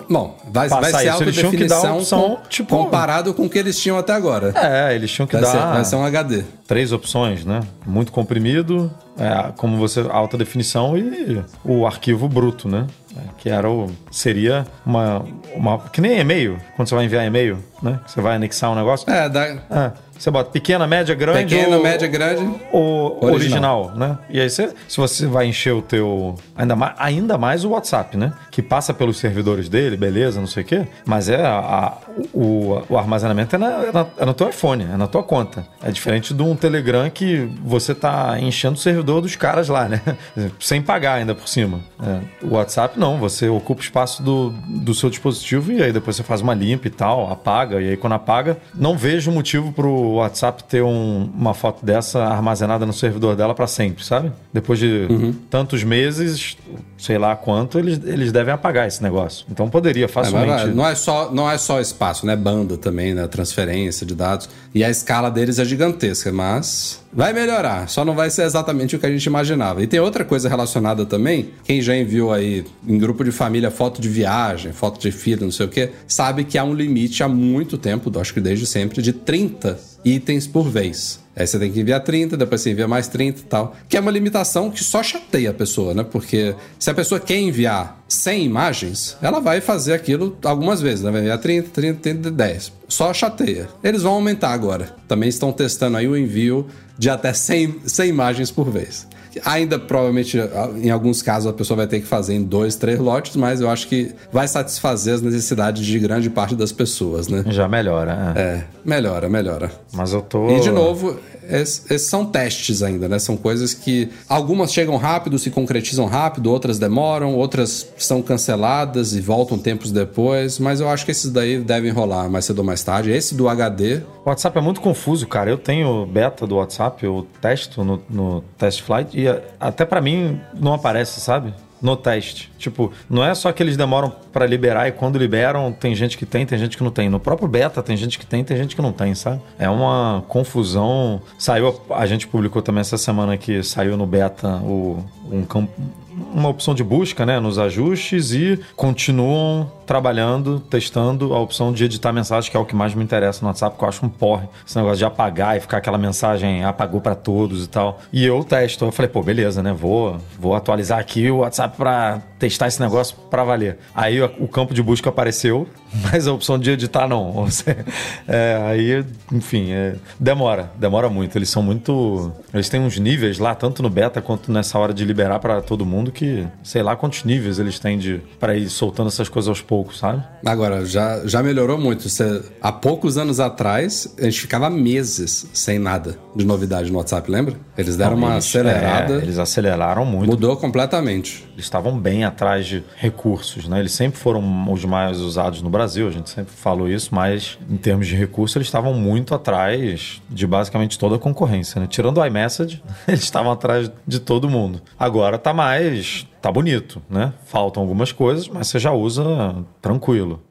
Bom, vai, vai ser isso, alta eles tinham que dar a definição opção, com- tipo- comparado com o que eles tinham até agora. É, eles tinham que vai, ser, dar vai ser um HD. três opções, né? Muito comprimido, é, como você alta definição e o arquivo bruto, né? É, que era o seria uma, uma que nem e-mail, quando você vai enviar e-mail, né? Você vai anexar um negócio. É, da, É, você bota pequena, média, grande Pequena, ou, média, grande, ou original. original. né? E aí você, se você vai encher o teu ainda mais, ainda mais o WhatsApp, né? Que passa pelos servidores dele, beleza, não sei o quê, mas é a, a- o, o armazenamento é, na, é, na- é no teu iPhone, é na tua conta. É diferente de um Telegram que você tá enchendo o servidor dos caras lá, né? Sem pagar ainda por cima. É, o WhatsApp não, você ocupa o espaço do, do seu dispositivo e aí depois você faz uma limpa e tal, apaga, e aí quando apaga, não vejo motivo pro WhatsApp ter um- uma foto dessa armazenada no servidor dela para sempre, sabe? Depois de tantos meses, sei lá quanto, eles, eles devem apagar esse negócio. Então poderia É, facilmente. vai- não, é só, não é só espaço, né? Banda também, né? Transferência de dados. E a escala deles é gigantesca, mas vai melhorar. Só não vai ser exatamente o que a gente imaginava. E tem outra coisa relacionada também. Quem já enviou aí em grupo de família foto de viagem, foto de filho, não sei o quê, sabe que há um limite há muito tempo, acho que desde sempre, de 30 itens por vez. Aí você tem que enviar 30, depois você envia mais 30 e tal. Que é uma limitação que só chateia a pessoa, né? Porque se a pessoa quer enviar 100 imagens, ela vai fazer aquilo algumas vezes, né? Vai enviar 30, 30, 30, 10. Só chateia. Eles vão aumentar agora. Também estão testando aí o envio de até 100, 100 imagens por vez. Ainda, provavelmente, em alguns casos, a pessoa vai ter que fazer em dois, três lotes, mas eu acho que vai satisfazer as necessidades de grande parte das pessoas, né? Já melhora, é. É, melhora, melhora. Mas eu tô. E de novo, es- esses são testes ainda, né? São coisas que algumas chegam rápido, se concretizam rápido, outras demoram, outras são canceladas e voltam tempos depois, mas eu acho que esses daí devem rolar mais cedo ou mais tarde. Esse do HD, O WhatsApp é muito confuso, cara. Eu tenho beta do WhatsApp, eu testo no, no Test Flight e até pra mim não aparece, sabe? No teste. Tipo, não é só que eles demoram pra liberar e quando liberam tem gente que tem, tem gente que não tem. No próprio beta tem gente que tem, tem gente que não tem, sabe? É uma confusão. Saiu, a gente publicou também essa semana que saiu no beta o, um campo uma opção de busca né, nos ajustes e continuam trabalhando, testando a opção de editar mensagem, que é o que mais me interessa no WhatsApp, que eu acho um porre. Esse negócio de apagar e ficar aquela mensagem apagou para todos e tal. E eu testo. Eu falei, pô, beleza, né? Vou, vou atualizar aqui o WhatsApp para testar esse negócio para valer. Aí o campo de busca apareceu, mas a opção de editar não. É, aí, enfim, é, demora, demora muito. Eles são muito. Eles têm uns níveis lá, tanto no beta quanto nessa hora de liberar para todo mundo, que sei lá quantos níveis eles têm de para ir soltando essas coisas aos poucos, sabe? Agora, já, já melhorou muito. Você, há poucos anos atrás, a gente ficava meses sem nada de novidade no WhatsApp, lembra? Eles deram Não, uma eles- acelerada. é, eles aceleraram muito. Mudou completamente. Estavam bem atrás de recursos, né? Eles sempre foram os mais usados no Brasil, a gente sempre falou isso, mas em termos de recursos eles estavam muito atrás de basicamente toda a concorrência, né? Tirando o iMessage, eles estavam atrás de todo mundo. Agora tá mais, tá bonito, né? Faltam algumas coisas, mas você já usa tranquilo.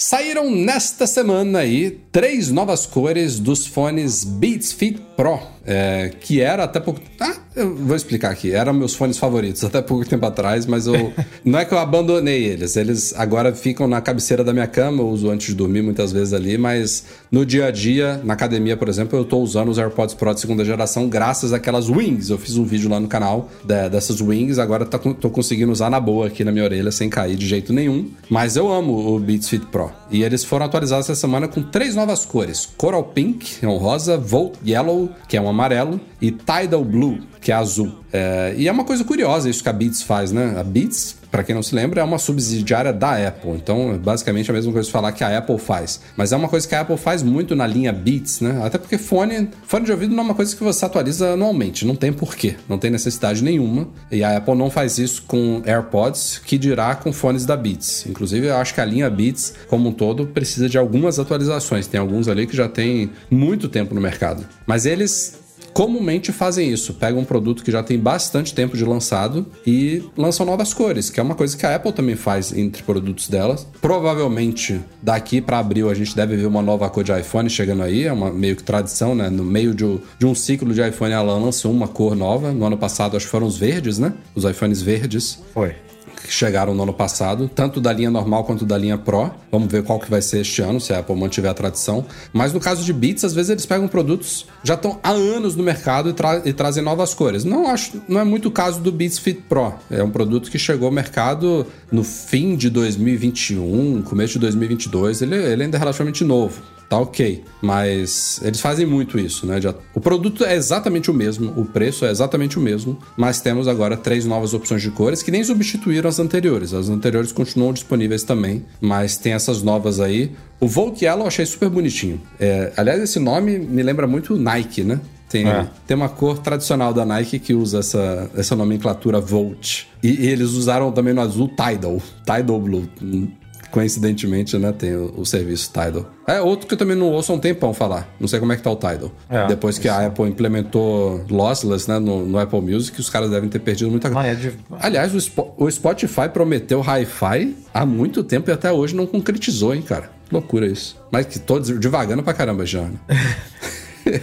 Saíram nesta semana aí três novas cores dos fones Beats Fit Pro, é, que era até pouco. Ah, eu vou explicar aqui. Eram meus fones favoritos até pouco tempo atrás, mas eu não é que eu abandonei eles. Eles agora ficam na cabeceira da minha cama, eu uso antes de dormir muitas vezes ali, mas no dia a dia, na academia, por exemplo, eu tô usando os AirPods Pro de segunda geração graças àquelas wings. Eu fiz um vídeo lá no canal dessas wings, agora tá, com- tô conseguindo usar na boa aqui na minha orelha sem cair de jeito nenhum. Mas eu amo o Beats Fit Pro. E eles foram atualizados essa semana com três novas cores: Coral Pink, que é um rosa, Volt Yellow, que é um amarelo, e Tidal Blue, que é azul. É, e é uma coisa curiosa isso que a Beats faz, né? A Beats, para quem não se lembra, é uma subsidiária da Apple. Então, é basicamente a mesma coisa de falar que a Apple faz. Mas é uma coisa que a Apple faz muito na linha Beats, né? Até porque fone, fone de ouvido não é uma coisa que você atualiza anualmente. Não tem porquê. Não tem necessidade nenhuma. E a Apple não faz isso com AirPods, que dirá com fones da Beats. Inclusive, eu acho que a linha Beats, como um todo, precisa de algumas atualizações. Tem alguns ali que já tem muito tempo no mercado. Mas eles comumente fazem isso. Pegam um produto que já tem bastante tempo de lançado e lançam novas cores, que é uma coisa que a Apple também faz entre produtos delas. Provavelmente daqui para abril a gente deve ver uma nova cor de iPhone chegando aí, é uma meio que tradição, né? No meio de, de um ciclo de iPhone ela lançou uma cor nova. No ano passado acho que foram os verdes, né? Os iPhones verdes Foi. Que chegaram no ano passado, tanto da linha normal quanto da linha Pro. Vamos ver qual que vai ser este ano, se a Apple mantiver a tradição. Mas no caso de Beats, às vezes eles pegam produtos já estão há anos no mercado e, tra- e trazem novas cores. Não acho, não é muito o caso do Beats Fit Pro. É um produto que chegou ao mercado no fim de 2021, começo de 2022. Ele, ele ainda é relativamente novo tá ok. Mas eles fazem muito isso, né? O produto é exatamente o mesmo, o preço é exatamente o mesmo, mas temos agora três novas opções de cores que nem substituíram as anteriores. As anteriores continuam disponíveis também, mas tem essas novas aí. O Volt Yellow eu achei super bonitinho. É, aliás, esse nome me lembra muito Nike, né? Tem, É. tem uma cor tradicional da Nike que usa essa, essa nomenclatura Volt. E, e eles usaram também no azul Tidal, Tidal Blue. Coincidentemente, né, tem o, o serviço Tidal. É outro que eu também não ouço há um tempão falar. Não sei como é que tá o Tidal. É, Depois que a Apple implementou lossless, né, no, no Apple Music, os caras devem ter perdido muita Não, é de- Aliás, o, o Spotify prometeu Hi-Fi há muito tempo e até hoje não concretizou, hein, cara. Loucura isso. Mas que tô devagando pra caramba já, né?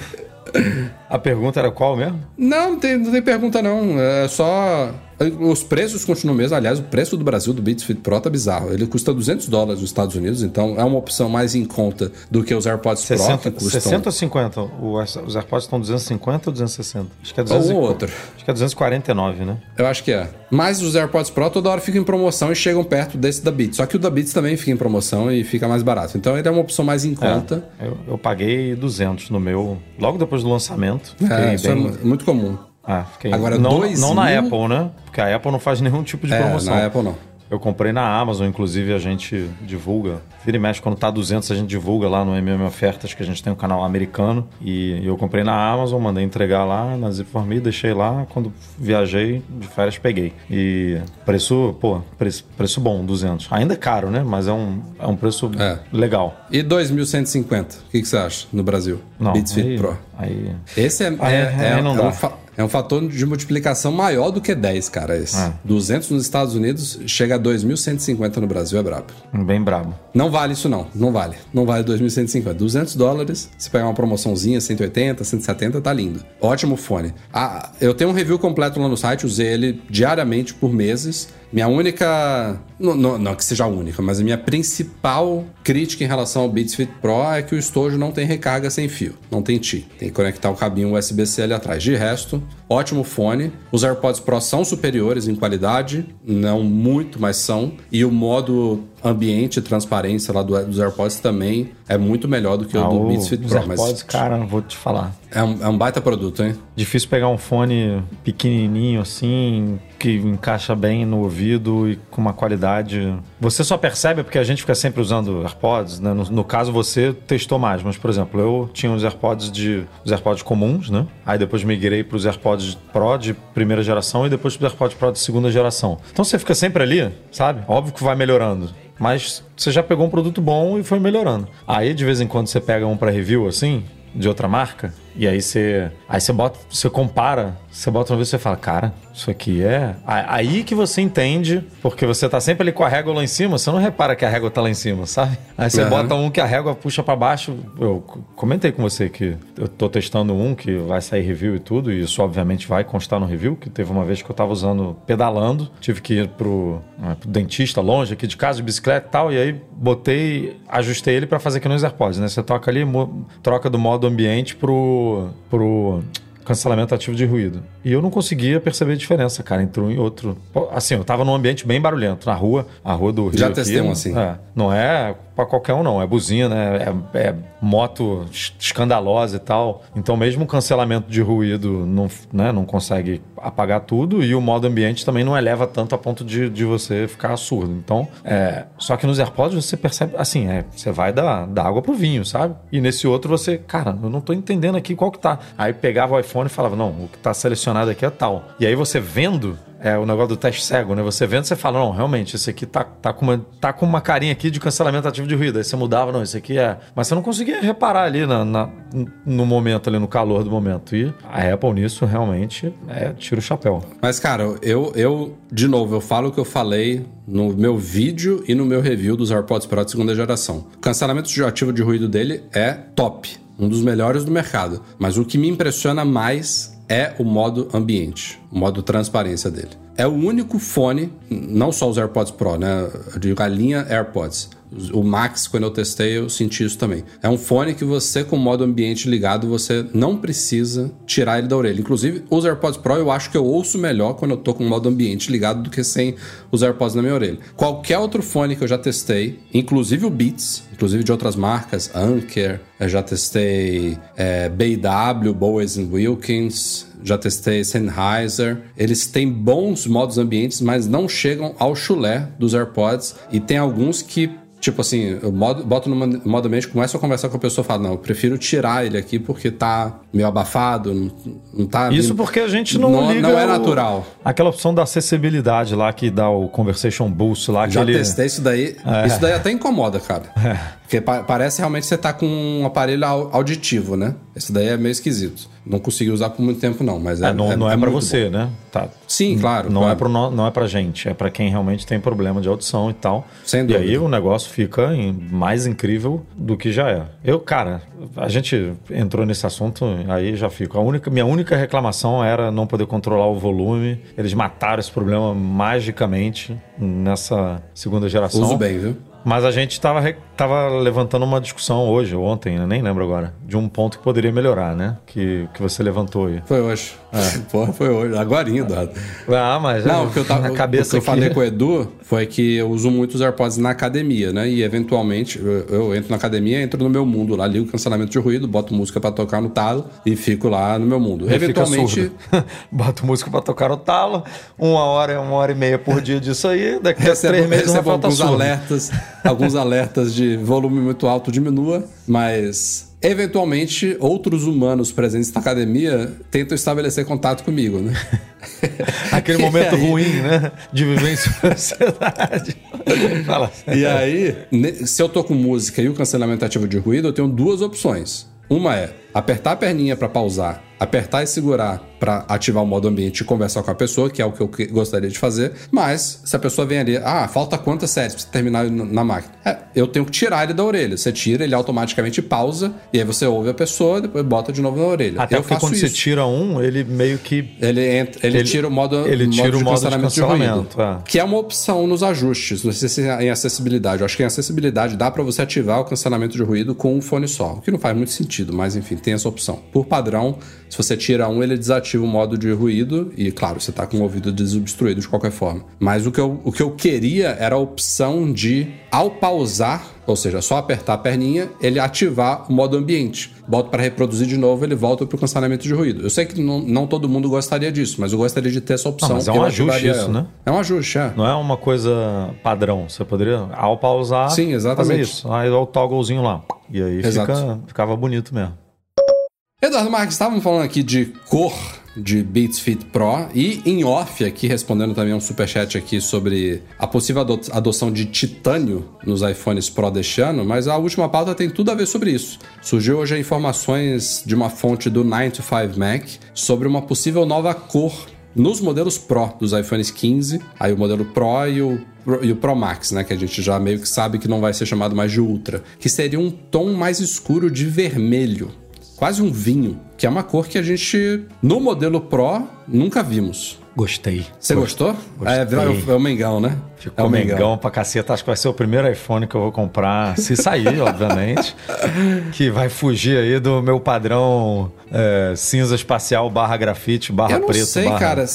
A pergunta era qual mesmo? Não, não tem, não tem pergunta não. É só. Os preços continuam mesmo. Aliás, o preço do Brasil do Beats Fit Pro tá bizarro. Ele custa 200 dólares nos Estados Unidos, então é uma opção mais em conta do que os AirPods Pro, 60, que custam. 60 ou 50? O- os AirPods estão 250 ou 260? Acho que é Ou 200 um outro. Acho que é 249, né? Eu acho que é. Mas os AirPods Pro toda hora ficam em promoção e chegam perto desse da Beats. Só que o da Beats também fica em promoção e fica mais barato. Então ele é uma opção mais em conta. É, eu, eu paguei 200 no meu, logo depois do lançamento. É, isso é bem- mu- muito comum. Ah, fiquei... Agora, não, dois não na mil- Apple, né? Porque a Apple não faz nenhum tipo de É, promoção. na Apple não. Eu comprei na Amazon, inclusive a gente divulga. Vira e mexe, quando tá 200 a gente divulga lá no MM Ofertas, que a gente tem um canal americano. E eu comprei na Amazon, mandei entregar lá na Zip for Me, deixei lá. Quando viajei de férias, peguei. E preço, pô, preço, preço bom, 200. Ainda é caro, né? Mas é um, é um preço É. legal. E 2.150? O que, que você acha no Brasil? Não, Beats Fit aí, Pro. Aí, Esse é, Aí- é, aí é- não dá. um fa- é um fator de multiplicação maior do que 10, cara. Esse. É. 200 nos Estados Unidos chega a 2.150 no Brasil, é brabo. bem brabo. Não vale isso não, não vale. Não vale 2.150. 200 dólares, se pegar uma promoçãozinha, 180, 170, tá lindo. Ótimo fone. Ah, eu tenho um review completo lá no site, usei ele diariamente por meses. minha única. Não, não, não que seja a única, mas a minha principal crítica em relação ao Beats Fit Pro é que o estojo não tem recarga sem fio, não tem TI. Tem que conectar o cabinho USB-C ali atrás. De resto, ótimo fone. Os AirPods Pro são superiores em qualidade, não muito, mas são. E o modo ambiente e transparência lá do, dos AirPods também é muito melhor do que Ah, o do Beats Fit os Pro. AirPods, mas cara, vou te falar. é um, é um baita produto, hein? Difícil pegar um fone pequenininho assim, que encaixa bem no ouvido e com uma qualidade. Você só percebe porque a gente fica sempre usando AirPods, né? No, no caso você testou mais, mas por exemplo, eu tinha os AirPods de os AirPods comuns, né? Aí depois migrei para os AirPods Pro de primeira geração e depois para os AirPods Pro de segunda geração. Então você fica sempre ali, sabe? Óbvio que vai melhorando. Mas você já pegou um produto bom e foi melhorando. Aí de vez em quando você pega um para review assim, de outra marca, e aí você, aí você bota, você compara, você bota uma vez e você fala, cara, isso aqui é. Aí que você entende, porque você tá sempre ali com a régua lá em cima, você não repara que a régua tá lá em cima, sabe? Aí você Aham. bota um que a régua puxa para baixo. Eu comentei com você que eu tô testando um que vai sair review e tudo, e isso obviamente vai constar no review, que teve uma vez que eu tava usando pedalando, tive que ir pro, ah, pro dentista longe aqui de casa de bicicleta e tal, e aí botei, ajustei ele para fazer aqui nos AirPods, né? Você toca ali, troca do modo ambiente pro pro cancelamento ativo de ruído. E eu não conseguia perceber a diferença, cara, entre um e outro. Assim, eu tava num ambiente bem barulhento, na rua, a rua do Rio. Já testei um assim. É, não é pra qualquer um, não. É buzina, é, é- é moto es- escandalosa e tal. Então, mesmo o cancelamento de ruído não, né, não consegue apagar tudo e o modo ambiente também não eleva tanto a ponto de, de você ficar surdo. Então, é, só que nos AirPods você percebe, assim, é, você vai da, da água pro vinho, sabe? E nesse outro você, cara, eu não tô entendendo aqui qual que tá. Aí pegava o iPhone e falava, não, o que tá selecionado aqui é tal. E aí você vendo é o negócio do teste cego, né? Você vendo, você fala, não, realmente, esse aqui tá, tá, com uma, tá com uma carinha aqui de cancelamento ativo de ruído. Aí você mudava, não, esse aqui é. Mas você não conseguia reparar ali na, na- no momento, ali no calor do momento. E a Apple nisso realmente é tira o chapéu. Mas, cara, eu, eu, de novo, eu falo o que eu falei no meu vídeo e no meu review dos AirPods Pro de segunda geração. O cancelamento de ativo de ruído dele é top. Um dos melhores do mercado. Mas o que me impressiona mais é o modo ambiente, o modo transparência dele. É o único fone, não só os AirPods Pro, né? Eu digo a linha AirPods. O Max, quando eu testei, eu senti isso também. É um fone que você, com o modo ambiente ligado, você não precisa tirar ele da orelha. Inclusive, os AirPods Pro eu acho que eu ouço melhor quando eu tô com o modo ambiente ligado do que sem os AirPods na minha orelha. Qualquer outro fone que eu já testei, inclusive o Beats, inclusive de outras marcas, Anker, eu já testei é, BW, Bowes Wilkins, já testei Sennheiser. Eles têm bons modos ambientes, mas não chegam ao chulé dos AirPods. E tem alguns que, tipo assim, eu boto no modo ambiente, começo a conversar com a pessoa e falo, não, eu prefiro tirar ele aqui porque tá meio abafado, não, não tá... Isso vindo- porque a gente não, não, liga não é o- natural. Aquela opção da acessibilidade lá que dá o Conversation Boost lá. Já aquele... testei isso daí. É. Isso daí até incomoda, cara. Porque pa- parece realmente que você tá com um aparelho au- auditivo, né? Esse daí é meio esquisito. Não consegui usar por muito tempo, não. Mas é, É, não não é, pra muito você, bom. né? Tá. Sim, claro. Não, claro. é pro, no- não é pra gente, é pra quem realmente tem problema de audição e tal. Sem E dúvida. aí o negócio fica mais incrível do que já é. Eu, cara, a gente entrou nesse assunto, aí já fico. A única, minha única reclamação era não poder controlar o volume. Eles mataram esse problema magicamente nessa segunda geração. Uso bem, viu? Mas a gente tava, re- tava levantando uma discussão hoje, ou ontem, eu nem lembro agora, de um ponto que poderia melhorar, né? Que, que você levantou aí. Foi hoje. Porra, foi hoje. Agora Eduardo. Ah, mas Não, o que eu, tava, a cabeça o que eu aqui- falei com o Edu foi que eu uso muito os AirPods na academia, né? E eventualmente eu, eu entro na academia, entro no meu mundo lá, ligo o cancelamento de ruído, boto música pra tocar no talo e fico lá no meu mundo. Fica eventualmente. Boto música pra tocar no talo, uma hora, uma hora e meia por dia disso aí, daqui a três meses vai faltar alguns surdo. alertas, alguns alertas de volume muito alto diminua, mas eventualmente outros humanos presentes na academia tentam estabelecer contato comigo, né? Aquele momento aí- ruim, né? De viver em sociedade. Fala. E aí, se eu tô com música e o cancelamento ativo de ruído, eu tenho duas opções. Uma é apertar a perninha pra pausar, apertar e segurar para ativar o modo ambiente e conversar com a pessoa, que é o que eu gostaria de fazer. Mas se a pessoa vem ali, ah, falta quantas séries pra você terminar na na máquina? É, eu tenho que tirar ele da orelha. Você tira, ele automaticamente pausa e aí você ouve a pessoa, depois bota de novo na orelha. Até eu porque quando isso. você tira um, ele meio que. Ele, entra, ele, Ele- tira o modo, ele tira modo o de modo de cancelamento de, cancelamento, ruído. é. Que é uma opção nos ajustes. Não sei se é em acessibilidade. Eu acho que em acessibilidade dá para você ativar o cancelamento de ruído com um fone só. O que não faz muito sentido, mas enfim, tem essa opção. Por padrão, se você tira um, ele desativa o modo de ruído. E claro, você tá com o ouvido desobstruído de qualquer forma. Mas o que eu, o que eu queria era a opção de, ao pausar, ou seja, só apertar a perninha, ele ativar o modo ambiente. Bota para reproduzir de novo, ele volta pro cancelamento de ruído. Eu sei que não, não todo mundo gostaria disso, mas eu gostaria de ter essa opção. Não, mas é um Eu ajuste isso, ela. né? É um ajuste, é. Não é uma coisa padrão. Você poderia, ao pausar, Sim, exatamente. fazer isso. Aí dá o togglezinho lá. E aí fica, ficava bonito mesmo. Eduardo Marques, estávamos falando aqui de cor de Beats Fit Pro e em off aqui, respondendo também um superchat aqui sobre a possível ado- adoção de titânio nos iPhones Pro deste ano, mas a última pauta tem tudo a ver sobre isso. Surgiu hoje informações de uma fonte do 9to5 Mac sobre uma possível nova cor nos modelos Pro dos iPhones 15, aí o modelo Pro e o, e o Pro Max, né, que a gente já meio que sabe que não vai ser chamado mais de Ultra, que seria um tom mais escuro de vermelho quase um vinho, que é uma cor que a gente, no modelo Pro, nunca vimos. Gostei. Você gostou? É, é, o- é o Mengão, né? Ficou é o mengão pra caceta. Acho que vai ser o primeiro iPhone que eu vou comprar, se sair, obviamente. Que vai fugir aí do meu padrão é, cinza espacial barra grafite, barra Eu não preto, sei, barra... cara,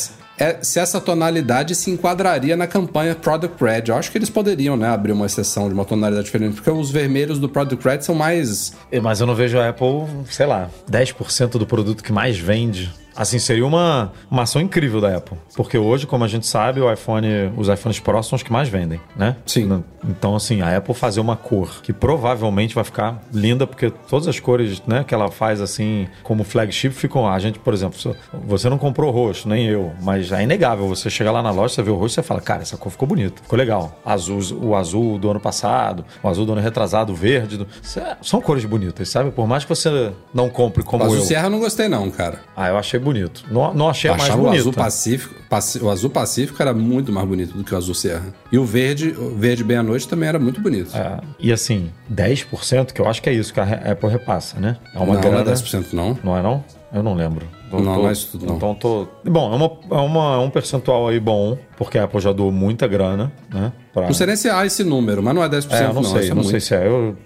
se- é- se essa tonalidade se enquadraria na campanha Product Red. Eu acho que eles poderiam, né, abrir uma exceção de uma tonalidade diferente, porque os vermelhos do Product Red são mais... Mas eu não vejo a Apple, sei lá, 10% do produto que mais vende. Assim, seria uma, uma ação incrível da Apple. Porque hoje, como a gente sabe, o iPhone, os iPhones Pro são os que mais vendem, né? Sim. Então, assim, a Apple fazer uma cor que provavelmente vai ficar linda, porque todas as cores né, que ela faz, assim, como flagship, ficam. A gente, por exemplo, você não comprou roxo, nem eu, mas é inegável. Você chega lá na loja, você vê o roxo, você fala, cara, essa cor ficou bonita, ficou legal. Azul, o azul do ano passado, o azul do ano retrasado, o verde. Do... Cê- São cores bonitas, sabe? Por mais que você não compre como Mas eu. o Sierra eu não gostei não, cara. Ah, eu achei bonito. Não, não achei a mais Achava o bonito. azul pacífico, o azul pacífico era muito mais bonito do que o azul Sierra. E o verde, o verde bem à noite também era muito bonito. É, e assim, 10%, que eu acho que é isso que a Apple repassa, né? É uma não, grana. não é 10% não. Não é não? Eu não lembro. Não, tô- não é isso tudo, não. Então tô. Bom, é, uma, é, uma- é um percentual aí bom, porque a Apple já doou muita grana, né? Pra... Não sei nem se há esse número, mas não é 10% É, eu não, não. sei, isso é não sei se é. Eu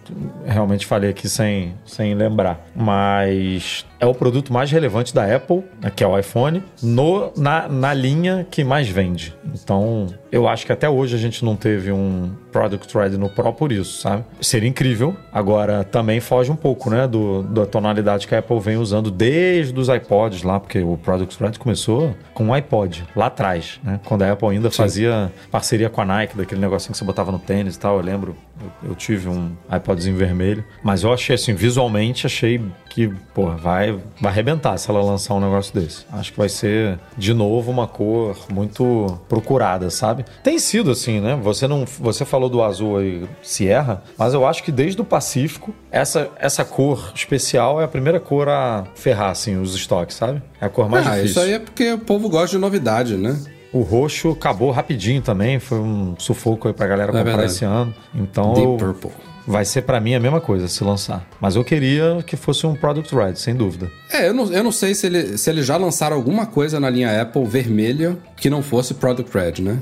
realmente falei aqui sem, sem lembrar. Mas é o produto mais relevante da Apple, né, que é o iPhone, no, na, na linha que mais vende. Então, eu acho que até hoje a gente não teve um Product Thread no Pro por isso, sabe? Seria incrível. Agora, também foge um pouco, né, do, da tonalidade que a Apple vem usando desde os iPods lá, porque o Product Thread começou com o iPod, lá atrás, né? Quando a Apple ainda fazia parceria com a Nike, daquele negocinho que você botava no tênis e tal, eu lembro. Eu, eu tive um iPodzinho vermelho. Mas eu achei assim, visualmente, achei que, pô, vai, vai arrebentar se ela lançar um negócio desse. Acho que vai ser, de novo, uma cor muito procurada, sabe? Tem sido assim, né? Você não. Você falou do azul aí, Sierra, mas eu acho que desde o Pacífico, essa, essa cor especial é a primeira cor a ferrar, assim, os estoques, sabe? É a cor mais ah, difícil. isso aí é porque o povo gosta de novidade, né? O roxo acabou rapidinho também, foi um sufoco aí pra galera comprar verdade. esse ano. Então, Deep eu- Purple. Vai ser pra mim a mesma coisa se lançar. Mas eu queria que fosse um Product Red, sem dúvida. É, eu não, eu não sei se, ele, se eles já lançaram alguma coisa na linha Apple vermelha que não fosse Product Red, né?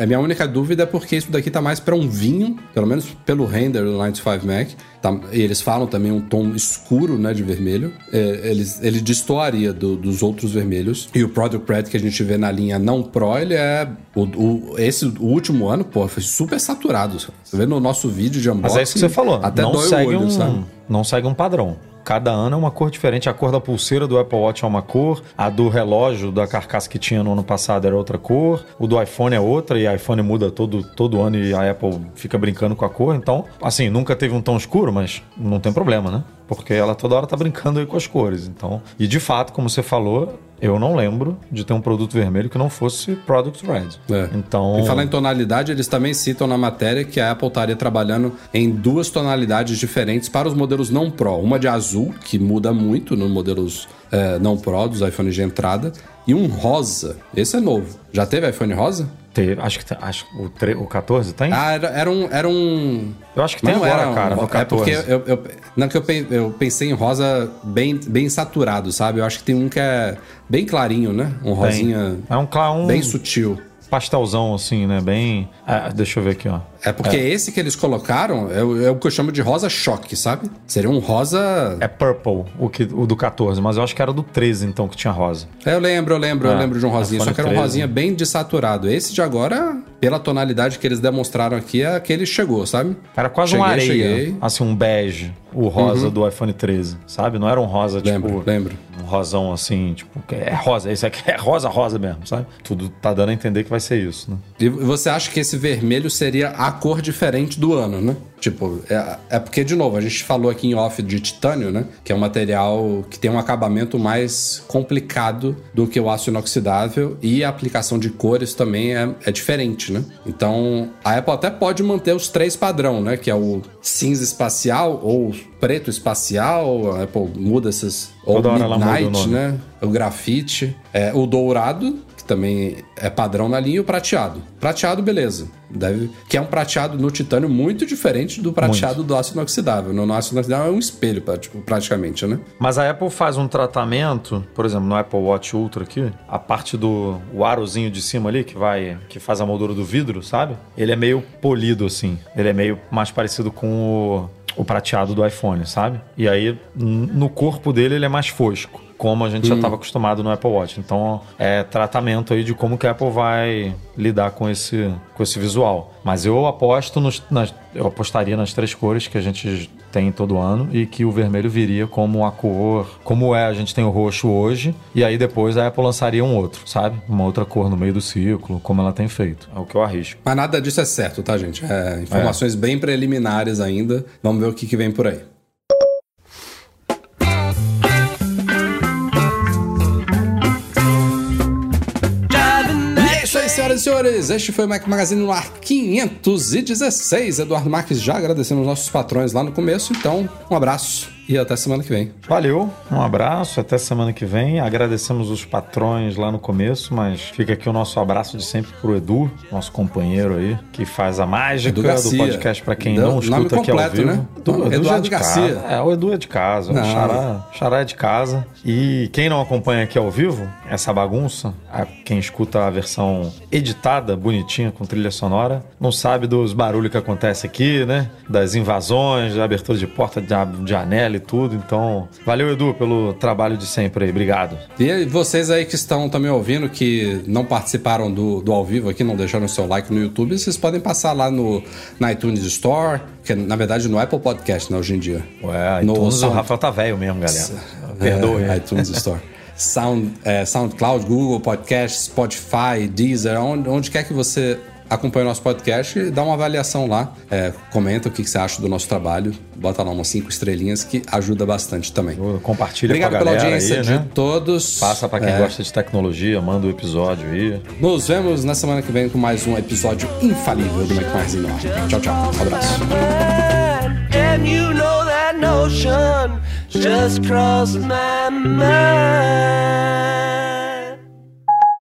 A minha única dúvida é porque isso daqui tá mais pra um vinho, pelo menos pelo render do 95 Mac. Tá, e eles falam também um tom escuro, né, de vermelho. É, eles, ele destoaria do- dos outros vermelhos. E o Product Red que a gente vê na linha não Pro, ele é... O, o- esse o último ano, pô, foi super saturado. Você vê no nosso vídeo de unboxing... Mas é isso que você falou. Até não dói o olho, um, sabe? Não segue um padrão. Cada ano é uma cor diferente. A cor da pulseira do Apple Watch é uma cor, a do relógio da carcaça que tinha no ano passado era outra cor, o do iPhone é outra, e iPhone muda todo, todo ano e a Apple fica brincando com a cor. Então, assim, nunca teve um tom escuro, mas não tem problema, né? Porque ela toda hora tá brincando aí com as cores. Então, e de fato, como você falou, eu não lembro de ter um produto vermelho que não fosse Product Red. É. Então, E falar em tonalidade, eles também citam na matéria que a Apple estaria trabalhando em duas tonalidades diferentes para os modelos não Pro. Uma de azul, que muda muito nos modelos é, não Pro dos iPhones de entrada, e um rosa. Esse é novo. Já teve iPhone rosa? Teve, acho que, acho que o, tre- o 14 tem? Ah, era, era um. Era um eu acho que tem não agora, era um, cara, no É 14. porque eu, eu, não, que eu, eu pensei em rosa bem, bem saturado, sabe? Eu acho que tem um que é bem clarinho, né? Um Tem. rosinha É um, um bem sutil. pastelzão, assim, né? Bem. Ah, deixa eu ver aqui, ó. É porque esse que eles colocaram é, o- é o que eu chamo de rosa choque, sabe? Seria um rosa. É purple, o, que, o do 14, mas eu acho que era do 13, então, que tinha rosa. É, eu lembro, eu lembro, eu É, lembro de um rosinha. Só que era um 13. rosinha bem desaturado. Esse de agora, pela tonalidade que eles demonstraram aqui, é que ele chegou, sabe? Era quase Cheguei, uma areia, cheguei. Uhum. assim, um bege, o rosa do iPhone 13, sabe? Não era um rosa, Lembro, tipo... lembro. Um rosão, assim, tipo, é rosa, esse aqui é rosa, rosa mesmo, sabe? Tudo tá dando a entender que vai ser isso, né? E você acha que esse vermelho seria a cor diferente do ano, né? Tipo, é, é porque, de novo, a gente falou aqui em off de titânio, né? Que é um material que tem um acabamento mais complicado do que o aço inoxidável e a aplicação de cores também é, é diferente, né? Então, a Apple até pode manter os três padrão, né? Que é o cinza espacial ou preto espacial, a Apple muda esses... Ou Toda midnight, né? O grafite, é, o dourado, que também é padrão na linha, e o prateado. Prateado, beleza. Deve, que é um prateado no titânio muito diferente do prateado do aço inoxidável. No aço inoxidável é um espelho, tipo, praticamente, né? Mas a Apple faz um tratamento, por exemplo, no Apple Watch Ultra aqui, a parte do o arozinho de cima ali, que vai, que faz a moldura do vidro, sabe? Ele é meio polido, assim. Ele é meio mais parecido com o, o prateado do iPhone, sabe? E aí, no corpo dele, ele é mais fosco. Como a gente já estava acostumado no Apple Watch. Então, é tratamento aí de como que a Apple vai lidar com esse, com esse visual. Mas eu aposto nos, nas, eu apostaria nas três cores que a gente tem todo ano e que o vermelho viria como a cor, como é, a gente tem o roxo hoje, e aí depois a Apple lançaria um outro, sabe? Uma outra cor no meio do ciclo, como ela tem feito. É o que eu arrisco. Mas nada disso é certo, tá, gente? É informações bem preliminares ainda. Vamos ver o que, que vem por aí. Senhores. Este foi o Mac Magazine no ar 516. Eduardo Marques já agradecendo os nossos patrões lá no começo. Então, um abraço e até semana que vem. Valeu, um abraço, até semana que vem. Agradecemos os patrões lá no começo, mas fica aqui o nosso abraço de sempre pro Edu, nosso companheiro aí, que faz a mágica do podcast pra quem não nome escuta aqui ao completo, vivo. né? Edu, Edu já Eduardo é de Garcia. casa. É, o Edu é de casa, o Não. Xará, Xará é de casa. E quem não acompanha aqui ao vivo, essa bagunça, a- quem escuta a versão editada, bonitinha, com trilha sonora, não sabe dos barulhos que acontece aqui, né? Das invasões, da abertura de porta, de, de janela e tudo. Então, valeu, Edu, pelo trabalho de sempre aí. Obrigado. E vocês aí que estão também ouvindo, que não participaram do, do ao vivo aqui, não deixaram seu like no YouTube, vocês podem passar lá no na iTunes Store, que na verdade no Apple Podcast, né, hoje em dia. Ué, no iTunes, o Sound- Rafael tá velho mesmo, galera. Perdoe. É, iTunes Store. Sound, é, SoundCloud, Google Podcast, Spotify, Deezer, onde, onde quer que você acompanhe o nosso podcast e dá uma avaliação lá. É, comenta o que, que você acha do nosso trabalho. Bota lá umas cinco estrelinhas que ajuda bastante também. Compartilha Obrigado com a pela audiência aí, de né? todos. Passa pra quem É, gosta de tecnologia, manda o episódio aí. Nos vemos na semana que vem com mais um episódio infalível do Magazine no ar. Tchau, tchau. Um abraço. And you know that notion just crossed my mind.